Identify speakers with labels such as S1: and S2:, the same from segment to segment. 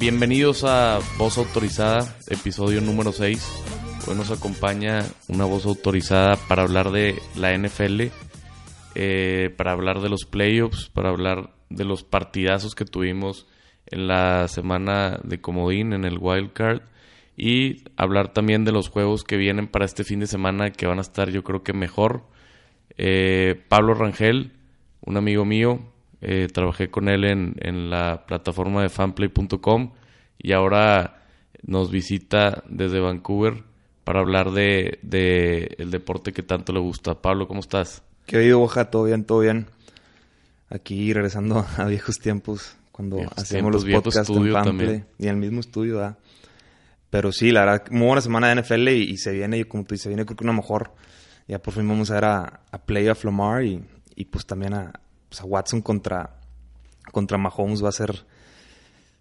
S1: Bienvenidos a Voz Autorizada, episodio número 6. Hoy nos acompaña una voz autorizada para hablar de la NFL, eh, para hablar de los playoffs, para hablar de los partidazos que tuvimos en la semana de Comodín, en el Wild Card, y hablar también de los juegos que vienen para este fin de semana que van a estar yo creo que mejor. Eh, Pablo Rangel, un amigo mío, eh, trabajé con él en, en la plataforma de fanplay.com y ahora nos visita desde Vancouver para hablar de, de, el deporte que tanto le gusta. Pablo, ¿cómo estás?
S2: ¿Qué oído, Boja? ¿Todo bien? ¿Todo bien? Aquí regresando a viejos tiempos, cuando
S1: Viejos
S2: hacíamos los podcasts en Pample y en el mismo estudio, ¿verdad? Pero sí, la verdad, muy buena semana de NFL y, y se viene, y como tú dices, se viene creo que una mejor. Ya por fin vamos a ver a, a Playoff Lamar y, y pues también a, pues a Watson contra, contra Mahomes va a ser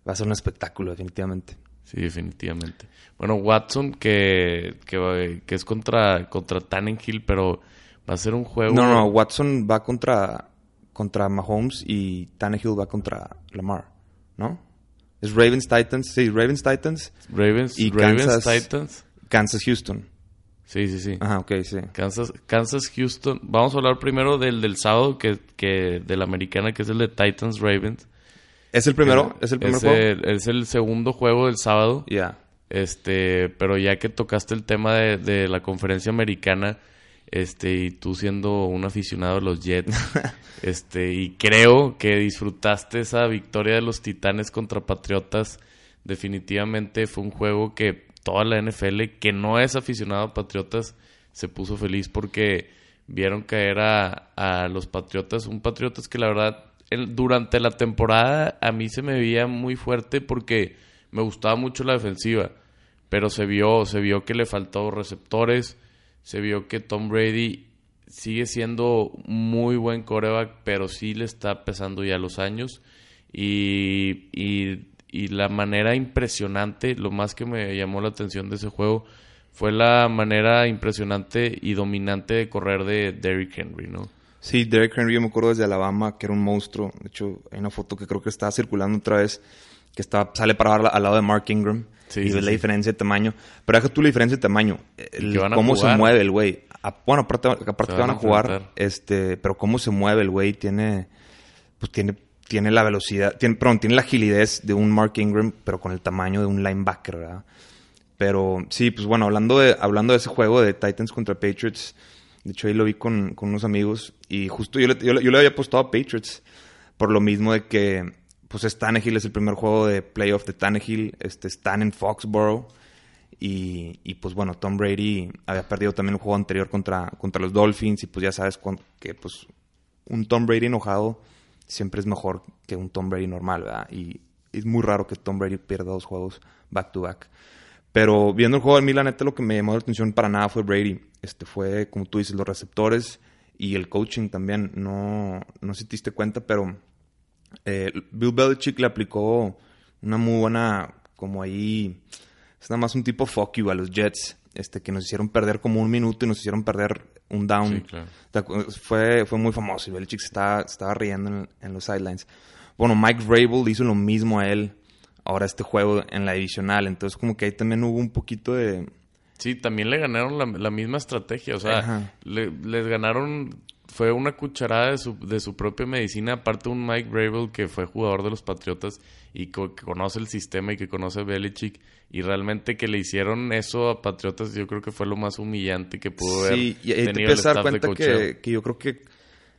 S2: va a ser un espectáculo, definitivamente.
S1: Sí, definitivamente. Bueno, Watson, que, que, que es contra, contra Tannenhill, pero va a ser un juego...
S2: No, no, Watson va contra, contra Mahomes y Tannehill va contra Lamar, ¿no? Es Ravens Titans, sí, Ravens Titans,
S1: Ravens,
S2: y
S1: Ravens
S2: Kansas-
S1: Titans.
S2: Kansas Houston.
S1: Sí, sí, sí.
S2: Ajá, ok, sí.
S1: Kansas, Kansas, Houston. Vamos a hablar primero del, del sábado, que, que de la americana, que es el de Titans Ravens.
S2: ¿Es el primero? ¿Es el primer
S1: es
S2: juego?
S1: El, es el segundo juego del sábado.
S2: Ya.
S1: Este, pero ya que tocaste el tema de, de la conferencia americana, este, y tú siendo un aficionado de los Jets, este, y creo que disfrutaste esa victoria de los Titanes contra Patriotas, definitivamente fue un juego que toda la NFL, que no es aficionado a Patriotas, se puso feliz porque vieron caer a, a los Patriotas, un Patriotas que la verdad durante la temporada a mí se me veía muy fuerte porque me gustaba mucho la defensiva, pero se vio, se vio que le faltó receptores, se vio que Tom Brady sigue siendo muy buen coreback, pero sí le está pesando ya los años y, y, y la manera impresionante, lo más que me llamó la atención de ese juego fue la manera impresionante y dominante de correr de Derrick Henry, ¿no?
S2: Sí, Derek Henry, yo me acuerdo desde Alabama, que era un monstruo. De hecho, hay una foto que creo que está circulando otra vez, que está, sale para al, al lado de Mark Ingram.
S1: Sí,
S2: y
S1: sí,
S2: ves la diferencia de tamaño. Pero deja tú la diferencia de tamaño. El- cómo se mueve el güey. A- Bueno, aparte, aparte
S1: van
S2: van
S1: a
S2: jugar,
S1: enfrentar.
S2: este, pero cómo se mueve el güey tiene, pues tiene, tiene la velocidad, tiene, perdón, tiene la agilidad de un Mark Ingram, pero con el tamaño de un linebacker, ¿verdad? Pero sí, pues bueno, hablando de, hablando de ese juego de Titans contra Patriots, de hecho ahí lo vi con, con unos amigos y justo yo le, yo, yo le había apostado a Patriots por lo mismo de que pues es Tannehill, es el primer juego de playoff de Tannehill, este, están en Foxborough y, y, pues bueno, Tom Brady había perdido también el juego anterior contra, contra los Dolphins y pues ya sabes que pues un Tom Brady enojado siempre es mejor que un Tom Brady normal, ¿verdad? Y es muy raro que Tom Brady pierda dos juegos back to back. Pero viendo el juego de mí, la neta, lo que me llamó la atención para nada fue Brady. Este fue, como tú dices, los receptores y el coaching también. No, no si te diste cuenta, pero eh, Bill Belichick le aplicó una muy buena, como ahí, es nada más un tipo fuck you a los Jets, este, que nos hicieron perder como un minuto y nos hicieron perder un down.
S1: Sí, claro.
S2: ¿Te acu- Fue, fue muy famoso y Belichick se estaba, se estaba riendo en, en los sidelines. Bueno, Mike Vrabel hizo lo mismo a él ahora este juego en la divisional. Entonces como que ahí también hubo un poquito de...
S1: Sí, también le ganaron la, la misma estrategia. O sea, le- les ganaron. Fue una cucharada de su, de su propia medicina. Aparte, un Mike Vrabel que fue jugador de los Patriotas y que conoce el sistema y que conoce a Belichick. Y realmente que le hicieron eso a Patriotas, yo creo que fue lo más humillante que pudo haber
S2: Sí, y te
S1: tenido el
S2: a dar
S1: staff de
S2: cuenta
S1: coacheo.
S2: que, que yo creo que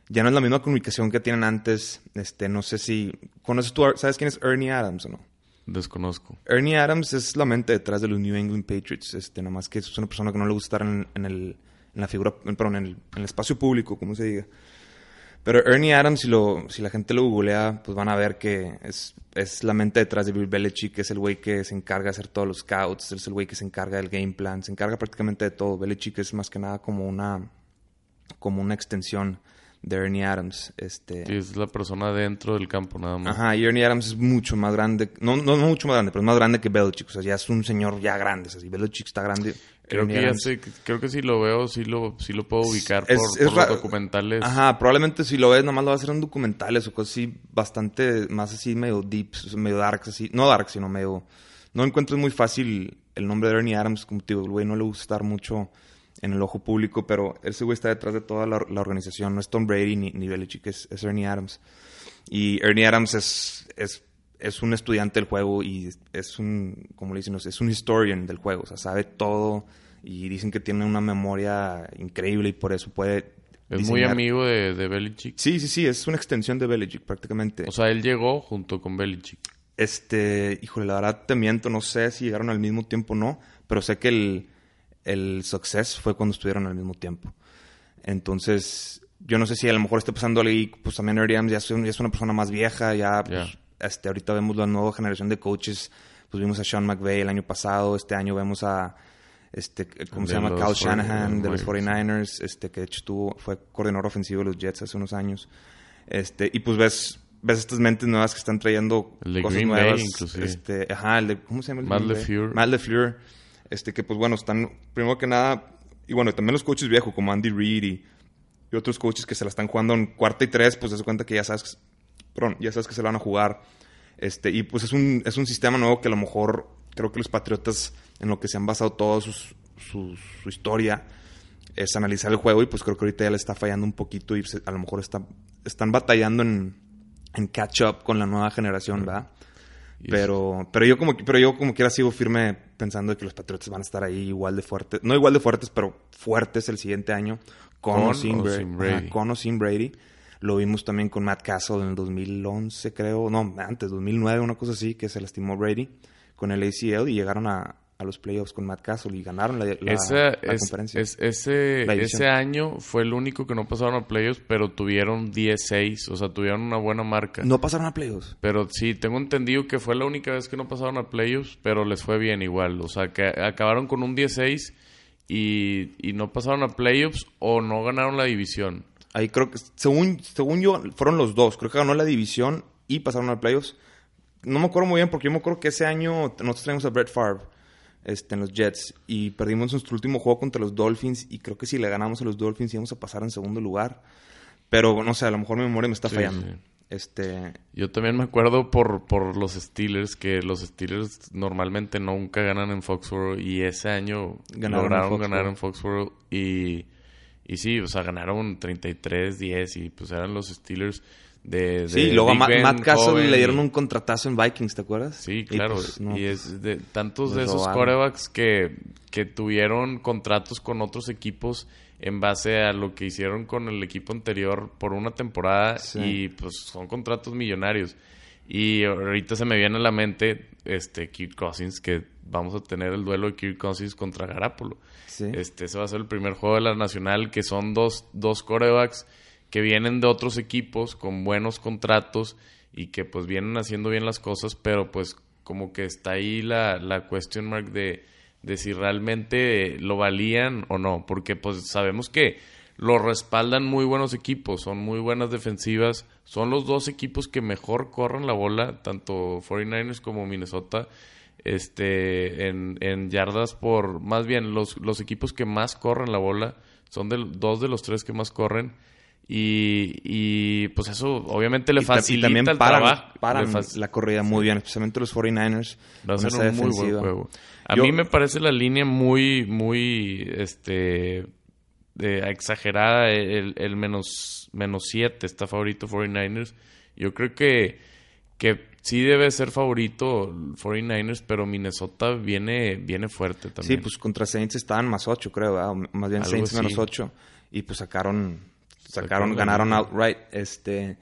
S2: ya no es la misma comunicación que tienen antes. Este, no sé si... ¿Conoces tú, sabes quién es Ernie Adams o no?
S1: Desconozco.
S2: Ernie Adams es la mente detrás de los New England Patriots. Este, nada más que es una persona que no le gusta estar en, en el, en la figura, perdón, en el, en el espacio público, como se diga. Pero Ernie Adams, si, lo, si la gente lo googlea, pues van a ver que es, es la mente detrás de Bill Belichick, que es el güey que se encarga de hacer todos los scouts, es el güey que se encarga del game plan, se encarga prácticamente de todo. Belichick es más que nada como una, como una extensión de Ernie Adams. Este...
S1: Sí, es la persona dentro del campo nada más.
S2: Ajá, y Ernie Adams es mucho más grande, no, no, no mucho más grande, pero es más grande que Belichick. O sea, ya es un señor ya grande. O sea, si Belichick está grande.
S1: Creo que, ya sé, creo que si lo veo, sí lo, sí lo puedo ubicar por,
S2: es
S1: por
S2: ra-
S1: los documentales.
S2: Ajá, probablemente si lo ves, nomás lo va a hacer en documentales o cosas así, bastante más así, medio deep, medio dark, así. No dark, sino medio. No encuentro muy fácil el nombre de Ernie Adams, como te digo, el güey no le gusta estar mucho en el ojo público, pero ese güey está detrás de toda la, la organización. No es Tom Brady ni, ni Belichick, es, es Ernie Adams. Y Ernie Adams es, es, es un estudiante del juego y es un, como le dicen, es un historian del juego, o sea, sabe todo y dicen que tiene una memoria increíble y por eso puede
S1: es muy amigo de, de Belichick.
S2: Sí, sí, sí, es una extensión de Belichick prácticamente.
S1: O sea, él llegó junto con Belichick.
S2: este, híjole, la verdad te miento, no sé si llegaron al mismo tiempo o no, pero sé que el, el success fue cuando estuvieron al mismo tiempo. Entonces, yo no sé si a lo mejor esté pasando ahí, pues también ya un- ya es una persona más vieja, ya, pues, este, ahorita vemos la nueva generación de coaches, pues vimos a Sean McVay el año pasado, este año vemos a, este, ¿cómo se llama?
S1: 40
S2: Shanahan de los
S1: 49ers.
S2: 49ers, este, que de hecho estuvo, fue coordinador ofensivo de los Jets hace unos años. Este, y pues ves, ves estas mentes nuevas que están trayendo
S1: El de
S2: cosas
S1: Green Bay,
S2: nuevas.
S1: inclusive.
S2: Este, ajá, el de, ¿cómo se llama? el
S1: Matt
S2: Bay?
S1: LaFleur.
S2: Matt. Este, que pues bueno, están, primero que nada, y bueno, también los coaches viejos como Andy Reid y, y otros coaches que se la están jugando en cuarta y tres, pues te das cuenta que ya sabes, perdón, ya sabes que se la van a jugar. Este, y pues es un, es un sistema nuevo que a lo mejor creo que los Patriotas, en lo que se han basado toda su, su historia, es analizar el juego y pues creo que ahorita ya le está fallando un poquito y se- a lo mejor está, están batallando en, en catch up con la nueva generación, ¿verdad? Pero, pero yo como pero yo como quiera sigo firme pensando que los Patriotas van a estar ahí igual de fuertes, no igual de fuertes, pero fuertes el siguiente año con, o sin, ajá, con o sin Brady. Lo vimos también con Matt Castle en el 2011, creo, no, antes 2009, una cosa así, que se lastimó Brady con el ACL y llegaron a, a los playoffs con Matt Castle y ganaron la, la-
S1: Esa-
S2: la
S1: es-
S2: conferencia.
S1: es- ese,
S2: La
S1: ese año fue el único que no pasaron a playoffs, pero tuvieron 10-6, o sea, tuvieron una buena marca.
S2: no pasaron a playoffs.
S1: Pero sí, tengo entendido que fue la única vez que no pasaron a playoffs, pero les fue bien igual. O sea, que acabaron con un 16 y, y no pasaron a playoffs o no ganaron la división.
S2: Ahí creo que, según, según yo, fueron los dos. Creo que ganó la división y pasaron al playoffs. No me acuerdo muy bien porque yo me acuerdo que ese año nosotros traíamos a Brett Favre este, en los Jets y perdimos nuestro último juego contra los Dolphins y creo que si le ganamos a los Dolphins íbamos a pasar en segundo lugar. Pero no sé, a lo mejor mi memoria me está
S1: Sí,
S2: fallando.
S1: sí.
S2: Este,
S1: Yo también me acuerdo por, por los Steelers, que los Steelers normalmente nunca ganan en Foxborough y ese año
S2: Ganaron en
S1: lograron
S2: Foxborough.
S1: ganar en Foxborough y, y sí, o sea, ganaron 33-10 y pues eran los Steelers de... de
S2: sí, y luego a
S1: Big
S2: Ma-
S1: Ben
S2: Matt Castle le dieron un contratazo en Vikings, ¿te acuerdas?
S1: Sí,
S2: Y,
S1: claro.
S2: pues, no,
S1: y es de tantos de esos corebacks que, que tuvieron contratos con otros equipos en base a lo que hicieron con el equipo anterior por una temporada
S2: Sí.
S1: y pues son contratos millonarios. Y ahorita se me viene a la mente este Kirk Cousins que vamos a tener el duelo de Kirk Cousins contra Garapolo.
S2: Sí.
S1: Este, ese va a ser el primer juego de la Nacional, que son dos, dos corebacks que vienen de otros equipos con buenos contratos y que pues vienen haciendo bien las cosas, pero pues como que está ahí la, la question mark de, de si realmente lo valían o no, porque pues sabemos que lo respaldan muy buenos equipos, son muy buenas defensivas, son los dos equipos que mejor corren la bola, tanto 49ers como Minnesota, este en, en yardas por más bien los, los equipos que más corren la bola son de, dos de los tres que más corren y, y pues eso obviamente le
S2: Y ta- y
S1: facilita
S2: también
S1: el
S2: paran,
S1: trabajo
S2: paran la corrida muy bien, especialmente los 49ers.
S1: Va a ser un muy buen juego. A
S2: Yo-
S1: mí me parece la línea muy, muy, este, de- exagerada. El, el menos, menos 7 está favorito 49ers. Yo creo que, que sí debe ser favorito 49ers, pero Minnesota viene, viene fuerte
S2: Sí,
S1: también.
S2: pues contra Saints estaban más 8, creo, ¿verdad? O más bien
S1: Algo
S2: Saints menos
S1: así.
S2: 8. Y pues sacaron sacaron, ganaron outright. Este,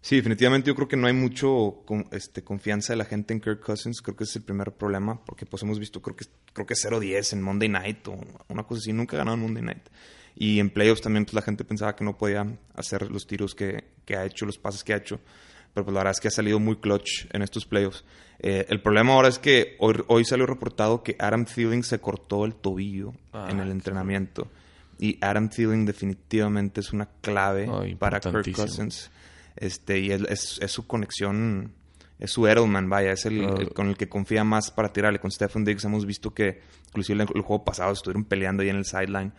S2: sí, definitivamente yo creo que no hay mucho este, confianza de la gente en Kirk Cousins. Creo que ese es el primer problema, porque pues hemos visto, creo que, creo que 0-10 en Monday Night o una cosa así. Nunca ganaron Monday Night. Y en playoffs también pues la gente pensaba que no podía hacer los tiros que, que ha hecho, los pases que ha hecho pero pues la verdad es que ha salido muy clutch en estos playoffs. Eh, el problema ahora es que hoy, hoy, salió reportado que Adam Thielen se cortó el tobillo ah, en el entrenamiento. Y Adam Thielen definitivamente es una clave para Kirk Cousins. Este, y es, es, su conexión, es su Edelman, vaya, es el, con el que confía más para tirarle. Con Stephen Diggs hemos visto que, inclusive el, el juego pasado, estuvieron peleando ahí en el sideline.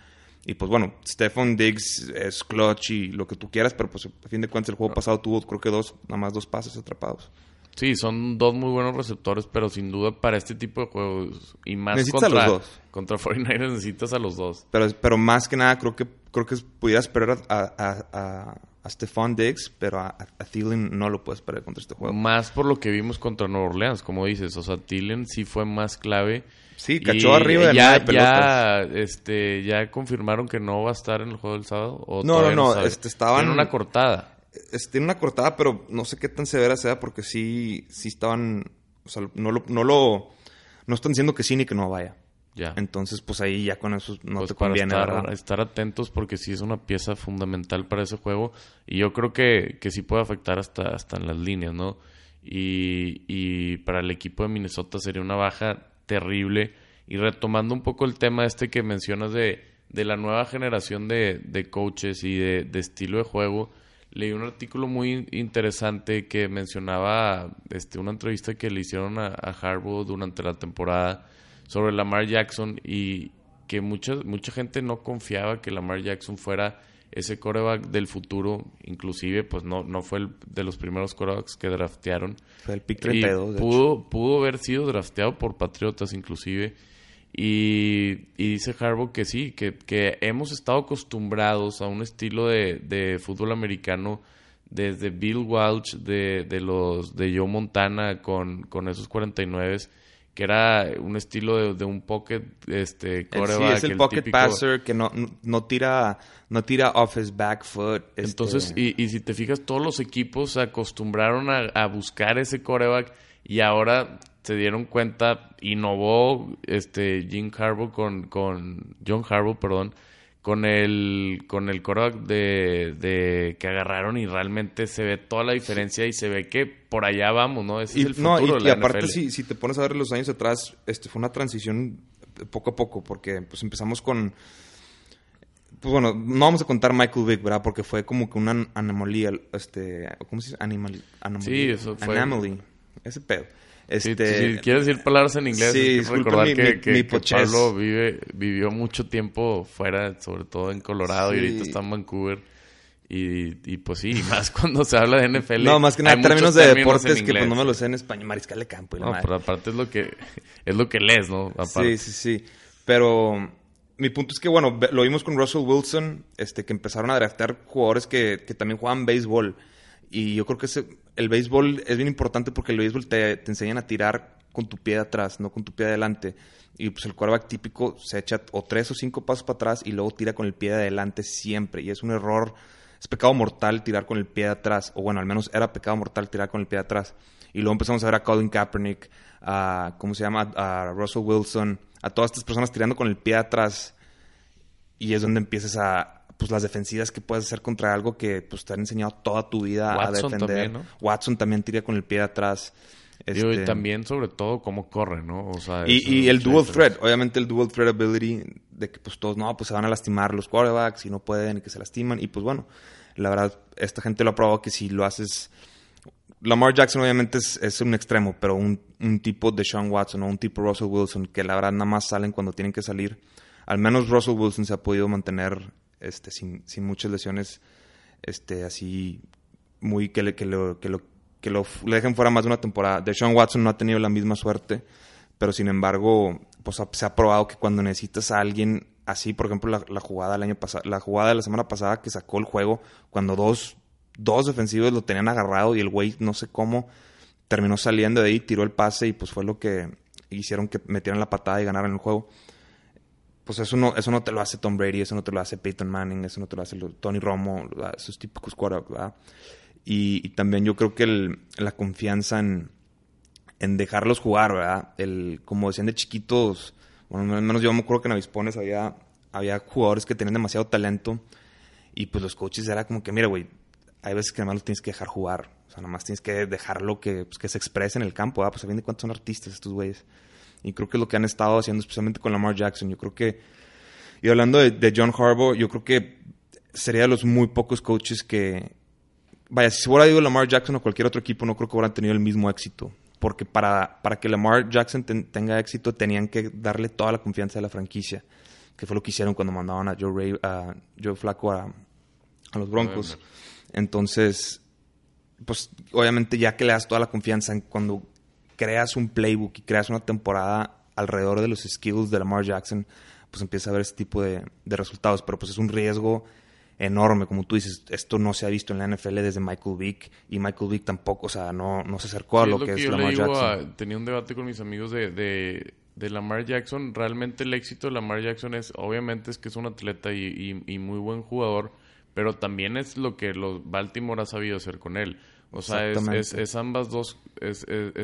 S2: Y pues bueno, Stephen Diggs es clutch y lo que tú quieras, pero pues a fin de cuentas el juego pasado tuvo creo que dos, nada más dos pases atrapados.
S1: Sí, son dos muy buenos receptores, pero sin duda para este tipo de juegos y más necesitas contra, a los dos. contra 49 necesitas a los dos.
S2: Pero, pero más que nada creo que creo que pudieras esperar a, a, a, a Stephon Diggs, pero a, a Thielen no lo puedes esperar contra este juego.
S1: Más por lo que vimos contra Nueva Orleans, como dices. O sea, Thielen sí fue más clave
S2: Sí, cachó arriba de
S1: ya, ya, este, ya confirmaron que no va a estar en el juego del sábado. ¿O
S2: no, no, no, este, estaban
S1: en una cortada.
S2: Este, tiene una cortada, pero no sé qué tan severa sea porque sí, sí estaban, o sea, no lo, no lo, no están diciendo que sí ni que no vaya. Ya. Entonces, pues ahí ya con eso no pues te conviene.
S1: Estar, estar, atentos porque sí es una pieza fundamental para ese juego y yo creo que, que sí puede afectar hasta, hasta en las líneas, ¿no? Y, y para el equipo de Minnesota sería una baja terrible. Y retomando un poco el tema este que mencionas de, de la nueva generación de, de coaches y de, de, estilo de juego, leí un artículo muy interesante que mencionaba este, una entrevista que le hicieron a, a Harbaugh durante la temporada sobre Lamar Jackson y que mucha, mucha gente no confiaba que Lamar Jackson fuera ese coreback del futuro, inclusive, pues no, no fue el de los primeros corebacks que draftearon.
S2: Fue el pick 32.
S1: pudo, pudo haber sido drafteado por Patriotas, inclusive. Y, dice Harbaugh que sí, que, que, hemos estado acostumbrados a un estilo de, de fútbol americano desde Bill Walsh, de, de, los de Joe Montana con, con esos 49 que era un estilo de, un pocket este
S2: coreback, sí, es el, pocket passer que no, no, tira no tira off his back foot
S1: este entonces y, y, si te fijas todos los equipos se acostumbraron a, a, buscar ese coreback y ahora se dieron cuenta innovó este Jim Harbaugh con con John Harbaugh perdón con el con el coreback de, de, que agarraron y realmente se ve toda la diferencia y se ve que por allá vamos, ¿no? Ese es el futuro
S2: y, aparte si, si te pones a ver los años atrás, este fue una transición poco a poco porque pues empezamos con pues bueno, no vamos a contar Michael Vick, ¿verdad? Porque fue como que una anomalía, este, ¿cómo se dice? Animal, anomalía.
S1: Sí, eso fue.
S2: Anomaly, ese pedo.
S1: Este, si, quieres decir palabras en inglés, sí, recordar que, que, Pablo vive, vivió mucho tiempo fuera, sobre todo en Colorado, y ahorita está en Vancouver. Y, y, pues sí, más cuando se habla de NFL.
S2: No, más que nada, términos de deportes que pues no me lo sé en español, mariscal de campo. Y
S1: no, pero aparte es lo que es lo que lees, ¿no?
S2: Sí, sí, sí. Pero mi punto es que, bueno, lo vimos con Russell Wilson, este, que empezaron a draftear jugadores que, que también juegan béisbol. Y yo creo que ese, el béisbol es bien importante porque el béisbol te, te enseñan a tirar con tu pie de atrás, no con tu pie de adelante. Y pues el quarterback típico se echa o tres o cinco pasos para atrás y luego tira con el pie de adelante siempre. Y es un error, es pecado mortal tirar con el pie de atrás. O bueno, al menos era pecado mortal tirar con el pie de atrás. Y luego empezamos a ver a Colin Kaepernick, a, ¿cómo se llama? A Russell Wilson, a todas estas personas tirando con el pie de atrás. Y es donde empiezas a, pues las defensivas que puedes hacer contra algo que pues te han enseñado toda tu vida a defender. También, ¿no? Watson también tira con el pie de atrás.
S1: Este... y también sobre todo cómo corre, ¿no? O sea,
S2: y, el dual threat, obviamente el dual threat ability de que pues todos, no, pues se van a lastimar los quarterbacks y no pueden y que se lastiman. Y pues bueno, la verdad, esta gente lo ha probado que si lo haces... Lamar Jackson obviamente es, es un extremo, pero un, un, tipo de Sean Watson o un tipo Russell Wilson que la verdad nada más salen cuando tienen que salir. Al menos Russell Wilson se ha podido mantener este, sin, sin muchas lesiones, este, así muy que, le, lo, que, lo, que lo le dejen fuera más de una temporada. De Sean Watson no ha tenido la misma suerte, pero sin embargo, pues se ha probado que cuando necesitas a alguien así, por ejemplo, la, jugada del año pasado, la jugada de la semana pasada que sacó el juego, cuando dos, dos defensivos lo tenían agarrado y el güey no sé cómo terminó saliendo de ahí, tiró el pase y pues fue lo que hicieron que metieran la patada y ganaran el juego pues eso no, eso no te lo hace Tom Brady, eso no te lo hace Peyton Manning, eso no te lo hace Tony Romo, esos típicos quarterbacks, ¿verdad? Y, también yo creo que la confianza en, en dejarlos jugar, ¿verdad? El, como decían de chiquitos, bueno, al menos yo me acuerdo que en Avispones había, había jugadores que tenían demasiado talento y pues los coaches era como que, mira, güey, hay veces que además los tienes que dejar jugar. O sea, nomás tienes que dejarlo que, pues, que se exprese en el campo. ¿verdad? Pues a fin de cuentas son artistas estos güeyes. Y creo que es lo que han estado haciendo especialmente con Lamar Jackson. Yo creo que... Y hablando de, John Harbaugh, yo creo que sería de los muy pocos coaches que... Vaya, si se hubiera ido Lamar Jackson o cualquier otro equipo, no creo que hubieran tenido el mismo éxito. Porque para, para que Lamar Jackson tenga éxito, tenían que darle toda la confianza de la franquicia. Que fue lo que hicieron cuando mandaban a Joe, Ray, a Joe a, a los Broncos. Entonces, pues obviamente ya que le das toda la confianza en cuando creas un playbook y creas una temporada alrededor de los skills de Lamar Jackson, pues empieza a ver ese tipo de, resultados. Pero pues es un riesgo enorme, como tú dices, esto no se ha visto en la NFL desde Michael Vick y Michael Vick tampoco, o sea, no, no se acercó a lo, que, es Lamar Jackson.
S1: tenía un debate con mis amigos de, de, Lamar Jackson, realmente el éxito de Lamar Jackson es, obviamente es que es un atleta y, y muy buen jugador, pero también es lo que los Baltimore ha sabido hacer con él. O sea, es, ambas dos. Es,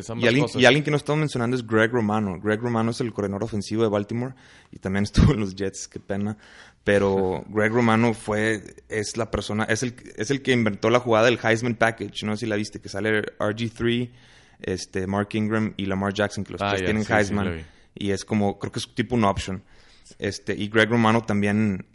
S1: ambas
S2: y, alguien,
S1: cosas.
S2: y alguien que no estamos mencionando es Greg Romano. Greg Romano es el coordinador ofensivo de Baltimore y también estuvo en los Jets, qué pena. Pero Greg Romano fue, es la persona, es el, es el que inventó la jugada del Heisman Package. No sé si la viste, que sale RG3, este, Mark Ingram y Lamar Jackson, que los ah, tres tienen Heisman. y es como, creo que es tipo un option. Este, y Greg Romano también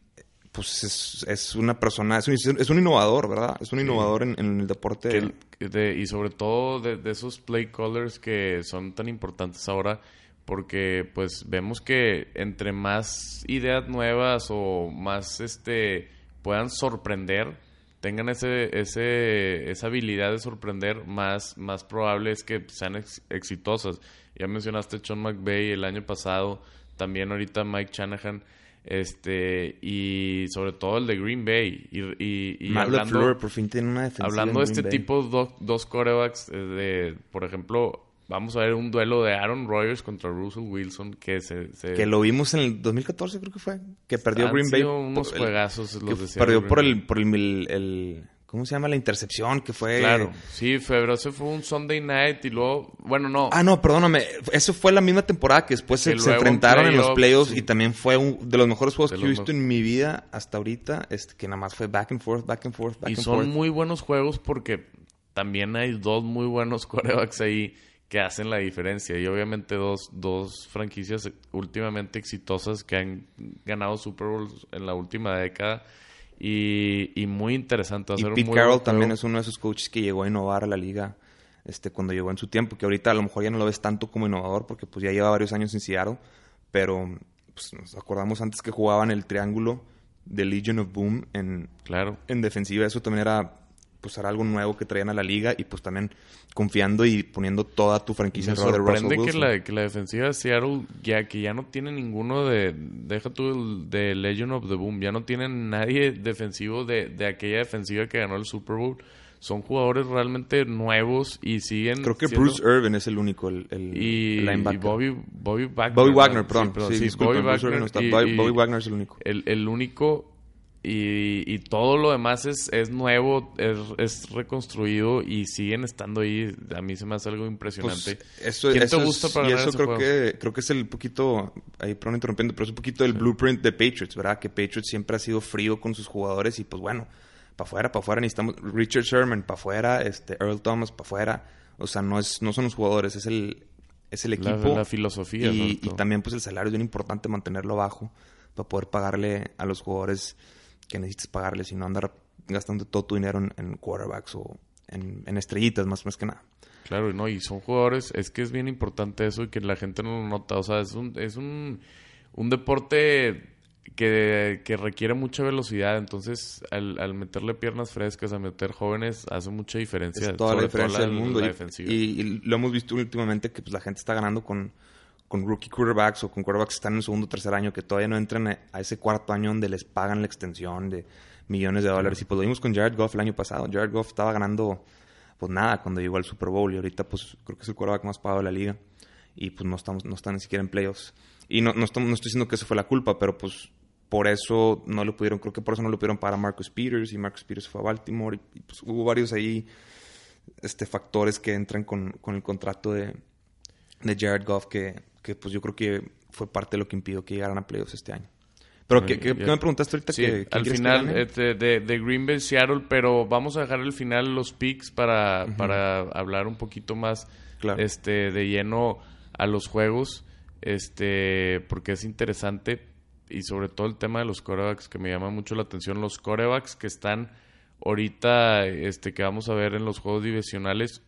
S2: pues es, es, una persona, es un, es un, innovador, ¿verdad? Es un innovador en, el deporte.
S1: y sobre todo de, esos play callers que son tan importantes ahora, porque pues vemos que entre más ideas nuevas o más este puedan sorprender, tengan ese, ese, esa habilidad de sorprender, más, más probable es que sean exitosas. Ya mencionaste Sean McVay el año pasado, también ahorita Mike Shanahan este y sobre todo el de Green Bay. Y, y, hablando
S2: por fin tiene una
S1: hablando de este tipo dos, dos corebacks eh, de por ejemplo vamos a ver un duelo de Aaron Rodgers contra Russell Wilson que se,
S2: que lo vimos en el 2014 creo que fue que perdió Green Bay
S1: unos juegazos los
S2: perdió por el por el ¿Cómo se llama la intercepción? Que fue.
S1: Claro, sí, febrero se fue un Sunday night y luego. Bueno, no.
S2: Ah, no, perdóname. Eso fue la misma temporada que después se, enfrentaron en los playoffs y también fue uno de los mejores juegos que he visto en mi vida hasta ahorita. Este, que nada más fue back and forth, back and forth, back
S1: y
S2: and forth.
S1: Y son muy buenos juegos porque también hay dos muy buenos corebacks ahí que hacen la diferencia. Y obviamente dos, dos franquicias últimamente exitosas que han ganado Super Bowls en la última década y, muy interesante.
S2: y Pete Carroll también es uno de esos coaches que llegó a innovar a la liga este, cuando llegó en su tiempo, que ahorita a lo mejor ya no lo ves tanto como innovador porque pues ya lleva varios años en Seattle, pero pues, nos acordamos antes que jugaban el triángulo de Legion of Boom en,
S1: claro.
S2: en defensiva, eso también era pues era algo nuevo que traían a la liga y pues también confiando y poniendo toda tu franquicia
S1: en de Russell que la, que la defensiva de Seattle ya que ya no tiene ninguno de deja tú el, de Legend of the Boom ya no tienen nadie defensivo de, de aquella defensiva que ganó el Super Bowl. Son jugadores realmente nuevos y siguen
S2: creo que Bruce Irvin es el único el, el,
S1: y, linebacker. y Bobby Bobby Wagner
S2: Bobby Wagner perdón. sí, Bobby, Wagner, no está. Bobby Wagner es el único.
S1: el, el único y, y, todo lo demás es, es nuevo, es, es, reconstruido y siguen estando ahí. A mí se me hace algo impresionante.
S2: Pues eso, ¿Quién te gusta para y eso creo que creo que es el poquito, ahí pronto interrumpiendo, pero es un poquito el blueprint de Patriots, ¿verdad? Que Patriots siempre ha sido frío con sus jugadores y pues bueno, para afuera, para afuera necesitamos Richard Sherman, para afuera, este, Earl Thomas, para afuera. O sea, no, es, no son los jugadores, es el, es el equipo.
S1: La, filosofía.
S2: Y, y también pues el salario es bien importante mantenerlo bajo para poder pagarle a los jugadores que necesites pagarles y no andar gastando todo tu dinero en, quarterbacks o en, estrellitas, más, más que nada.
S1: Claro, no, y son jugadores, es que es bien importante eso y que la gente no lo nota. O sea, es un, es un, un deporte que, que, requiere mucha velocidad. Entonces, al, meterle piernas frescas, a meter jóvenes, hace mucha diferencia.
S2: Es toda la diferencia del mundo. y, y, lo hemos visto últimamente que pues, la gente está ganando con con rookie quarterbacks o con quarterbacks que están en segundo o tercer año que todavía no entran a ese cuarto año donde les pagan la extensión de millones de dólares. Y pues lo vimos con Jared Goff el año pasado. Jared Goff estaba ganando pues nada cuando llegó al Super Bowl y ahorita pues creo que es el quarterback más pagado de la liga. y pues no, estamos, no están ni siquiera en playoffs. Y no, no, estoy, no estoy diciendo que eso fue la culpa, pero pues por eso no lo pudieron, creo que por eso no lo pudieron para Marcus Peters y Marcus Peters fue a Baltimore y, pues hubo varios ahí este, factores que entran con, con el contrato de, de Jared Goff que, que pues yo creo que fue parte de lo que impidió que llegaran a playoffs este año. Pero, ¿qué, qué, me preguntaste ahorita?
S1: Sí, al final este, de, de, Green Bay, Seattle, pero vamos a dejar al final los picks para, para hablar un poquito más este, de lleno a los juegos, este, porque es interesante y sobre todo el tema de los corebacks que me llama mucho la atención, los corebacks que están ahorita, este, que vamos a ver en los juegos divisionales,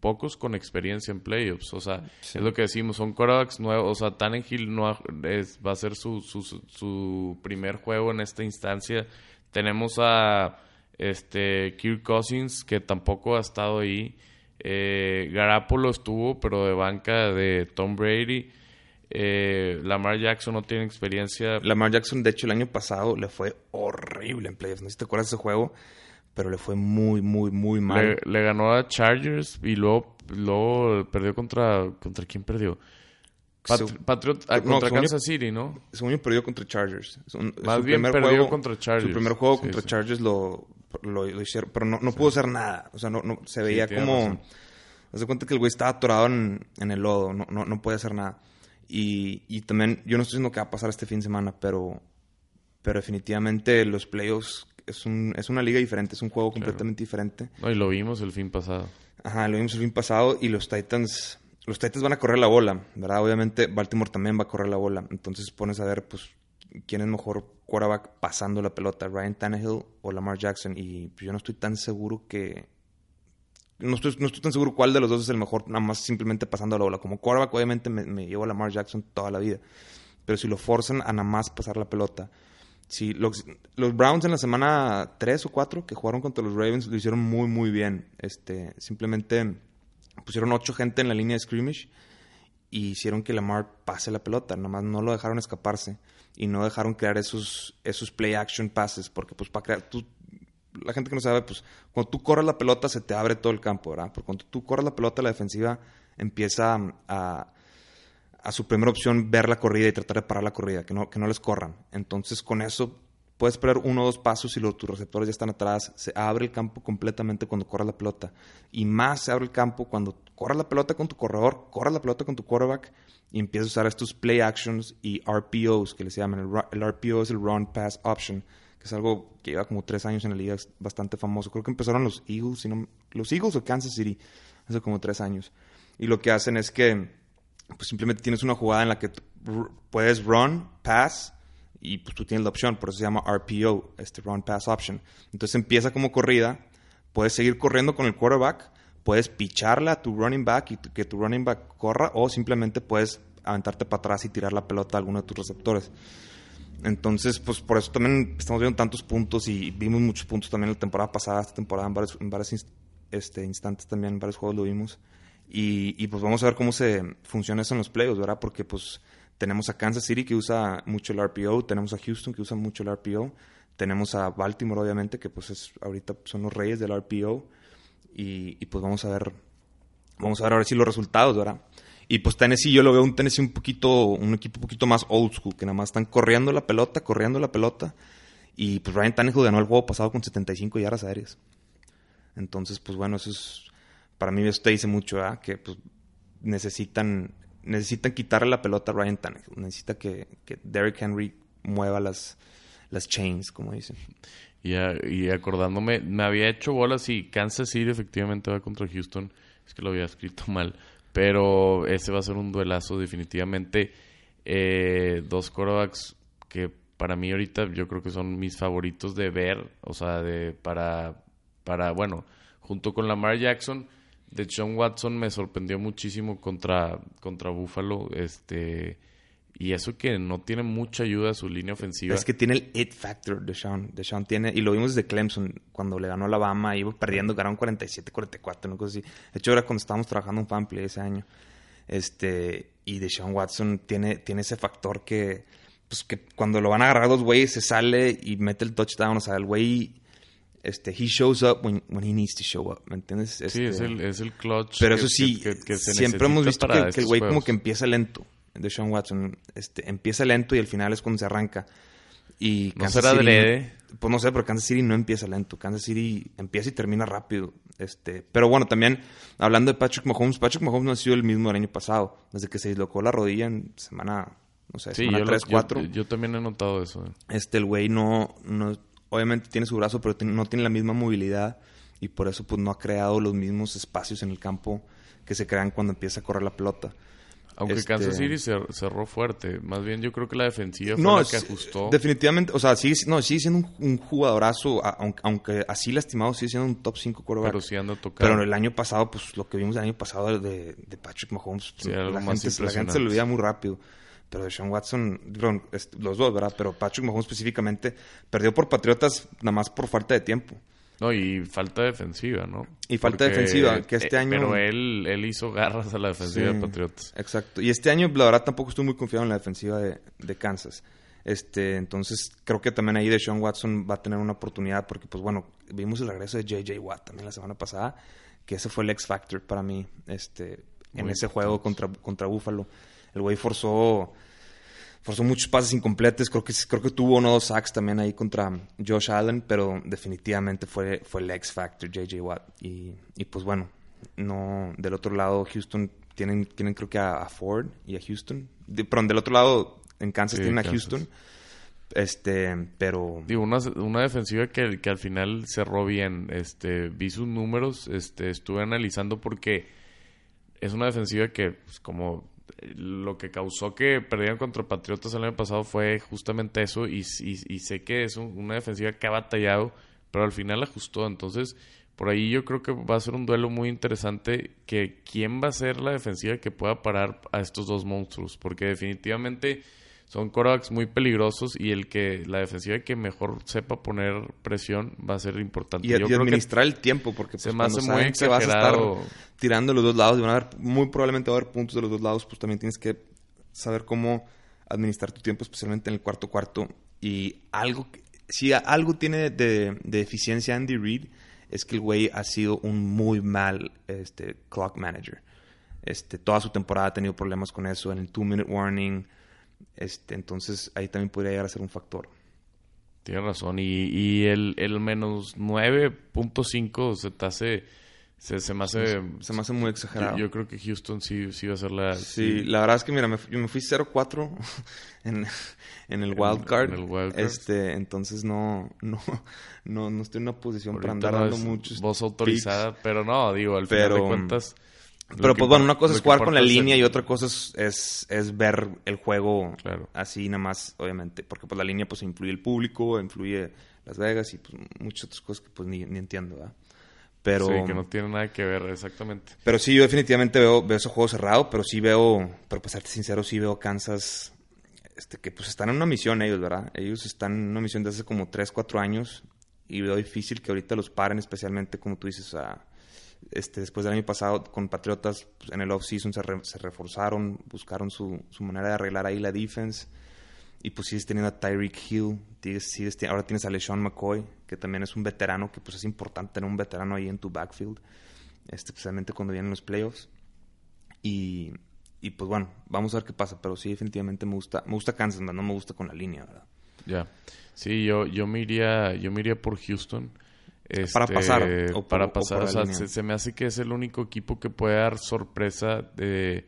S1: pocos con experiencia en playoffs. O sea, es lo que decimos, son quarterbacks nuevos. O sea, Tannehill no es, va a ser su, su, su, primer juego en esta instancia. Tenemos a este Kirk Cousins, que tampoco ha estado ahí. Eh, Garapolo estuvo, pero de banca de Tom Brady. Eh, Lamar Jackson no tiene experiencia.
S2: Lamar Jackson, de hecho, el año pasado le fue horrible en playoffs. No sé si te acuerdas de ese juego pero le fue muy, muy, muy mal.
S1: Le, ganó a Chargers y luego, luego perdió contra... ¿Contra quién perdió? Patriot, ah, contra Kansas City, ¿no?
S2: Según yo perdió contra Chargers.
S1: Más bien perdió contra Chargers.
S2: Su primer juego contra Chargers lo, lo, hicieron, pero no, no pudo hacer nada. O sea, no, no se veía como... Haz de cuenta que el güey estaba atorado en, en el lodo, no, no, no puede hacer nada. Y, y también, yo no estoy diciendo qué va a pasar este fin de semana, pero, pero definitivamente los playoffs es, un, es una liga diferente, es un juego completamente diferente.
S1: No, y lo vimos el fin pasado.
S2: Ajá, lo vimos el fin pasado y los Titans, los Titans van a correr la bola, ¿verdad? Obviamente Baltimore también va a correr la bola. Entonces pones a ver, pues, quién es mejor quarterback pasando la pelota, Ryan Tannehill o Lamar Jackson. Y pues, yo no estoy tan seguro que... No estoy, no estoy tan seguro cuál de los dos es el mejor, nada más simplemente pasando la bola. Como quarterback, obviamente me, me llevo a Lamar Jackson toda la vida. Pero si lo forzan a nada más pasar la pelota, Sí, los, Browns en la semana 3 o 4 que jugaron contra los Ravens lo hicieron muy, muy bien. Este, simplemente pusieron ocho gente en la línea de scrimmage y hicieron que Lamar pase la pelota. Nada más no lo dejaron escaparse y no dejaron crear esos, esos play action passes. Porque, pues, para crear. Tú, la gente que no sabe, pues, cuando tú corres la pelota se te abre todo el campo, ¿verdad? Porque cuando tú corres la pelota, la defensiva empieza a a su primera opción ver la corrida y tratar de parar la corrida, que no, que no les corran. Entonces, con eso puedes esperar uno o dos pasos y los, tus receptores ya están atrás. Se abre el campo completamente cuando corres la pelota. Y más se abre el campo cuando corres la pelota con tu corredor, corres la pelota con tu quarterback y empiezas a usar estos play actions y RPOs, que les llaman. El, RPO es el Run Pass Option, que es algo que lleva como tres años en la liga, es bastante famoso. Creo que empezaron los Eagles, sino, los Eagles o Kansas City, hace como tres años. Y lo que hacen es que pues simplemente tienes una jugada en la que puedes run, pass, y pues tú tienes la opción, por eso se llama RPO, este run pass option. Entonces empieza como corrida, puedes seguir corriendo con el quarterback, puedes picharla a tu running back y que tu running back corra, o simplemente puedes aventarte para atrás y tirar la pelota a alguno de tus receptores. Entonces, pues por eso también estamos viendo tantos puntos y vimos muchos puntos también la temporada pasada, esta temporada en varios, este, instantes también, en varios juegos lo vimos. Y, pues vamos a ver cómo se funciona eso en los playoffs, ¿verdad? Porque pues tenemos a Kansas City que usa mucho el RPO, tenemos a Houston que usa mucho el RPO, tenemos a Baltimore obviamente que pues es, ahorita son los reyes del RPO y, pues vamos a ver vamos a ver ahora sí los resultados, ¿verdad? Y pues Tennessee yo lo veo un Tennessee un poquito un equipo un poquito más old school, que nada más están corriendo la pelota, corriendo la pelota y pues Ryan Tannehill ganó el juego pasado con 75 yardas aéreas. Entonces, pues bueno, eso es para mí esto te dice mucho. Que pues, necesitan, necesitan quitarle la pelota a Ryan Tannehill. Necesita que, que Derrick Henry mueva las, las chains, como dicen.
S1: Y, y acordándome, me había hecho bolas y Kansas City efectivamente va contra Houston. Es que lo había escrito mal. Pero ese va a ser un duelazo definitivamente. Eh, dos quarterbacks que para mí ahorita yo creo que son mis favoritos de ver. O sea, de para, para bueno, junto con Lamar Jackson de John Watson me sorprendió muchísimo contra, contra Buffalo. Este, y eso que no tiene mucha ayuda a su línea ofensiva.
S2: Es que tiene el it factor de Sean. De Sean tiene, y lo vimos desde Clemson, cuando le ganó a Alabama, iba perdiendo, ganaron 47-44, una cosa así. De hecho, era cuando estábamos trabajando un fanplay ese año. Este, y de Sean Watson tiene, tiene ese factor que, pues que cuando lo van a agarrar dos güeyes se sale y mete el touchdown. O sea, el güey este, he shows up when, when he needs to show up, ¿me entiendes?
S1: Sí,
S2: Este,
S1: es el, es el clutch.
S2: Pero
S1: que-
S2: eso sí,
S1: que- que- se
S2: siempre hemos visto que, el güey como que empieza lento, de Sean Watson, este, empieza lento y al final es cuando se arranca. Y
S1: ¿No
S2: Kansas
S1: será
S2: City-? Pues no sé, pero Kansas City no empieza lento. Kansas City empieza y termina rápido. Este, pero bueno, también hablando de Patrick Mahomes, Patrick Mahomes no ha sido el mismo del año pasado, desde que se dislocó la rodilla en semana, no sé,
S1: Sí,
S2: semana
S1: yo, lo-
S2: 3,
S1: yo-
S2: 4.
S1: yo también he notado eso. eh.
S2: Este, el güey no, no, obviamente tiene su brazo, pero no tiene la misma movilidad y por eso pues no ha creado los mismos espacios en el campo que se crean cuando empieza a correr la pelota.
S1: Aunque
S2: Este-
S1: Kansas City cer- cerró fuerte. Más bien yo creo que la defensiva fue
S2: No,
S1: la que ajustó.
S2: definitivamente, o sea, sigue, no, sigue siendo un, un jugadorazo, a- aunque, aunque así lastimado, sigue siendo un top 5 quarterback.
S1: pero sí anda tocando.
S2: Pero el año pasado, pues lo que vimos el año pasado de, de Patrick Mahomes,
S1: Sí,
S2: la, gente, la gente se lo olvida muy rápido. Pero de Sean Watson, perdón, los dos, ¿verdad? Pero Patrick Mahomes específicamente perdió por Patriotas nada más por falta de tiempo.
S1: No, y falta defensiva, ¿no?
S2: Y falta defensiva, que este
S1: eh,
S2: año-
S1: Pero él, él hizo garras a la defensiva
S2: Sí,
S1: de Patriotas.
S2: Exacto. Y este año, la verdad, tampoco estoy muy confiado en la defensiva de, de Kansas. Este, entonces, creo que también ahí de Sean Watson va a tener una oportunidad porque, pues bueno, vimos el regreso de J.J. Watt también la semana pasada, que ese fue el X Factor para mí este, en
S1: Muy
S2: ese juego contra, contra Buffalo. El güey forzó, forzó muchos pases incompletos, creo que, creo que tuvo uno o dos sacks también ahí contra Josh Allen, pero definitivamente fue, fue el X Factor, J.J. Watt. Y, y pues bueno, no, del otro lado, Houston tienen, tienen creo que a, a Ford y a Houston. De, perdón, del otro lado, en Kansas
S1: Sí,
S2: tienen a
S1: Kansas.
S2: Houston. Este, pero
S1: Digo, una, una defensiva que, que al final cerró bien. Este, vi sus números, este, estuve analizando porque es una defensiva que, pues, como lo que causó que perdieran contra Patriotas el año pasado fue justamente eso y, sé que es un- una defensiva que ha batallado, pero al final ajustó. Entonces, por ahí yo creo que va a ser un duelo muy interesante que quién va a ser la defensiva que pueda parar a estos dos monstruos, porque definitivamente son quarterbacks muy peligrosos y el que la defensiva que mejor sepa poner presión va a ser importante.
S2: y,
S1: Yo
S2: y
S1: creo que
S2: administrar el tiempo, porque
S1: se
S2: pues,
S1: me hace muy
S2: que vas a estar tirando los dos lados y van a haber, muy probablemente va a haber puntos de los dos lados, pues también tienes que saber cómo administrar tu tiempo, especialmente en el cuarto cuarto. Y algo, que- si algo tiene de, de eficiencia Andy Reid, es que el güey ha sido un muy mal este, clock manager. Este, toda su temporada ha tenido problemas con eso, en el two minute warning. Este, entonces ahí también podría llegar a ser un factor.
S1: Tienes razón. Y, y el, el menos 9.5 se te hace. Se, se me hace.
S2: Se me hace muy exagerado.
S1: Yo, yo creo que Houston sí, sí va a ser la.
S2: Sí, la verdad es que mira, me, yo me fui 0-4 en, en el wild card.
S1: en el wild card.
S2: Este, entonces no, no, no, no estoy en una posición para
S1: ahorita
S2: andar
S1: no
S2: dando muchos.
S1: voz
S2: picks.
S1: autorizada, pero no, digo, al final de cuentas.
S2: Pero pues bueno, una cosa es jugar con la línea
S1: el-
S2: y otra cosa es, es, es ver el juego
S1: Claro.
S2: así nada más, obviamente. Porque pues la línea pues influye el público, influye Las Vegas y pues muchas otras cosas que pues ni, ni entiendo, ¿verdad? Pero,
S1: Sí, que no tiene nada que ver, exactamente.
S2: pero sí, yo definitivamente veo, veo ese juego cerrado, pero sí veo, pero para serte sincero, sí veo Kansas, este, que pues están en una misión ellos, ¿verdad? Ellos están en una misión de hace como 3, 4 años y veo difícil que ahorita los paren, especialmente como tú dices, a, este, después del año pasado con Patriotas pues, en el off-season se, re- se reforzaron, buscaron su, manera de arreglar ahí la defense. Y pues sigues teniendo a Tyreek Hill, sigues- ahora tienes a LeSean McCoy, que también es un veterano, que pues es importante tener un veterano ahí en tu backfield, este, especialmente cuando vienen los playoffs. Y, y pues bueno, vamos a ver qué pasa, pero sí definitivamente me gusta, me gusta Kansas, no me gusta con la línea, ¿verdad?
S1: Ya. Sí, yo, yo me iría, yo me iría por Houston.
S2: Para
S1: Este,
S2: pasar, o
S1: para
S2: o
S1: pasar. O,
S2: la
S1: sea, se, se me hace que es el único equipo que puede dar sorpresa de.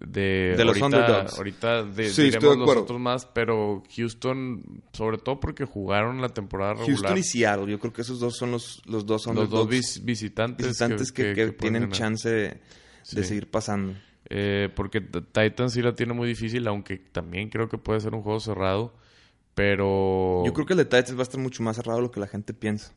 S1: De,
S2: De los
S1: ahorita,
S2: underdogs.
S1: ahorita de,
S2: Sí,
S1: diremos
S2: de acuerdo.
S1: nosotros más, pero Houston, sobre todo porque jugaron la temporada regular.
S2: Houston y Seattle, yo creo que esos dos son los, los dos
S1: los dos
S2: underdogs
S1: vis- visitantes,
S2: visitantes que, que
S1: pueden
S2: tienen
S1: ganar.
S2: chance de, de
S1: Sí.
S2: seguir pasando.
S1: Eh, porque Titans sí la tiene muy difícil, aunque también creo que puede ser un juego cerrado. Pero.
S2: Yo creo que el de Titans va a estar mucho más cerrado de lo que la gente piensa.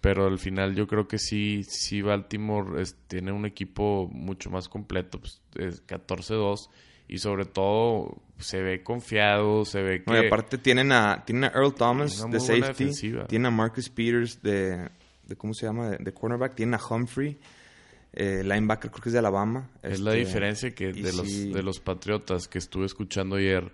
S1: Pero al final yo creo que sí, sí Baltimore es- tiene un equipo mucho más completo, pues, es 14-2 y sobre todo se ve confiado, se ve que
S2: No, y aparte tienen a, tienen a Earl Thomas de safety, tienen a Marcus Peters de, de ¿cómo se llama? De, de cornerback, tienen a Humphrey, eh, linebacker creo que es de Alabama.
S1: es la
S2: Este,
S1: diferencia que de los de los Patriotas que estuve escuchando ayer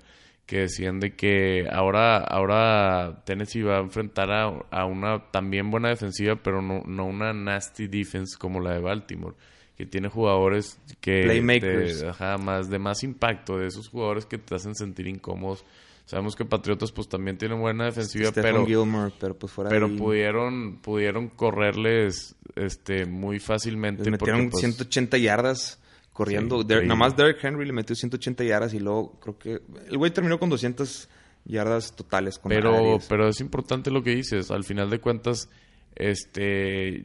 S1: que decían de que ahora, ahora Tennessee va a enfrentar a, una también buena defensiva, pero no, no una nasty defense como la de Baltimore, que tiene jugadores que
S2: Playmakers.
S1: Ajá, más de más impacto, de esos jugadores que te hacen sentir incómodos. Sabemos que Patriotas pues también tienen buena defensiva, pero
S2: pero pues fuera
S1: pero pudieron pudieron correrles este muy fácilmente
S2: Les metieron 180 pues, yardas corriendo. nada más Derrick Henry le metió 180 yardas y luego creo que el güey terminó con 200 yardas totales. Con
S1: pero, pero es importante lo que dices. Al final de cuentas, este,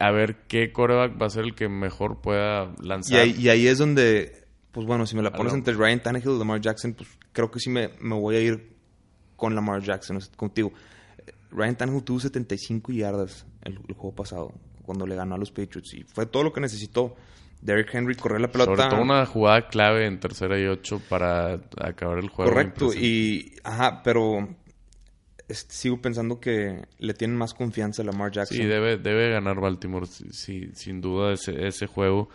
S1: a ver qué coreback va a ser el que mejor pueda lanzar.
S2: Y ahí, es donde, pues bueno, si me la pones entre Ryan Tannehill y Lamar Jackson, pues creo que sí me, me voy a ir con Lamar Jackson, contigo. Ryan Tannehill tuvo 75 yardas el, el, juego pasado, cuando le ganó a los Patriots. Y fue todo lo que necesitó. Derrick Henry correr la pelota.
S1: Sobre todo una jugada clave en tercera y ocho para acabar el juego.
S2: Correcto, y ajá, pero sigo pensando que le tienen más confianza a Lamar Jackson.
S1: Sí, debe, debe ganar Baltimore, sí, sin duda, ese, ese juego.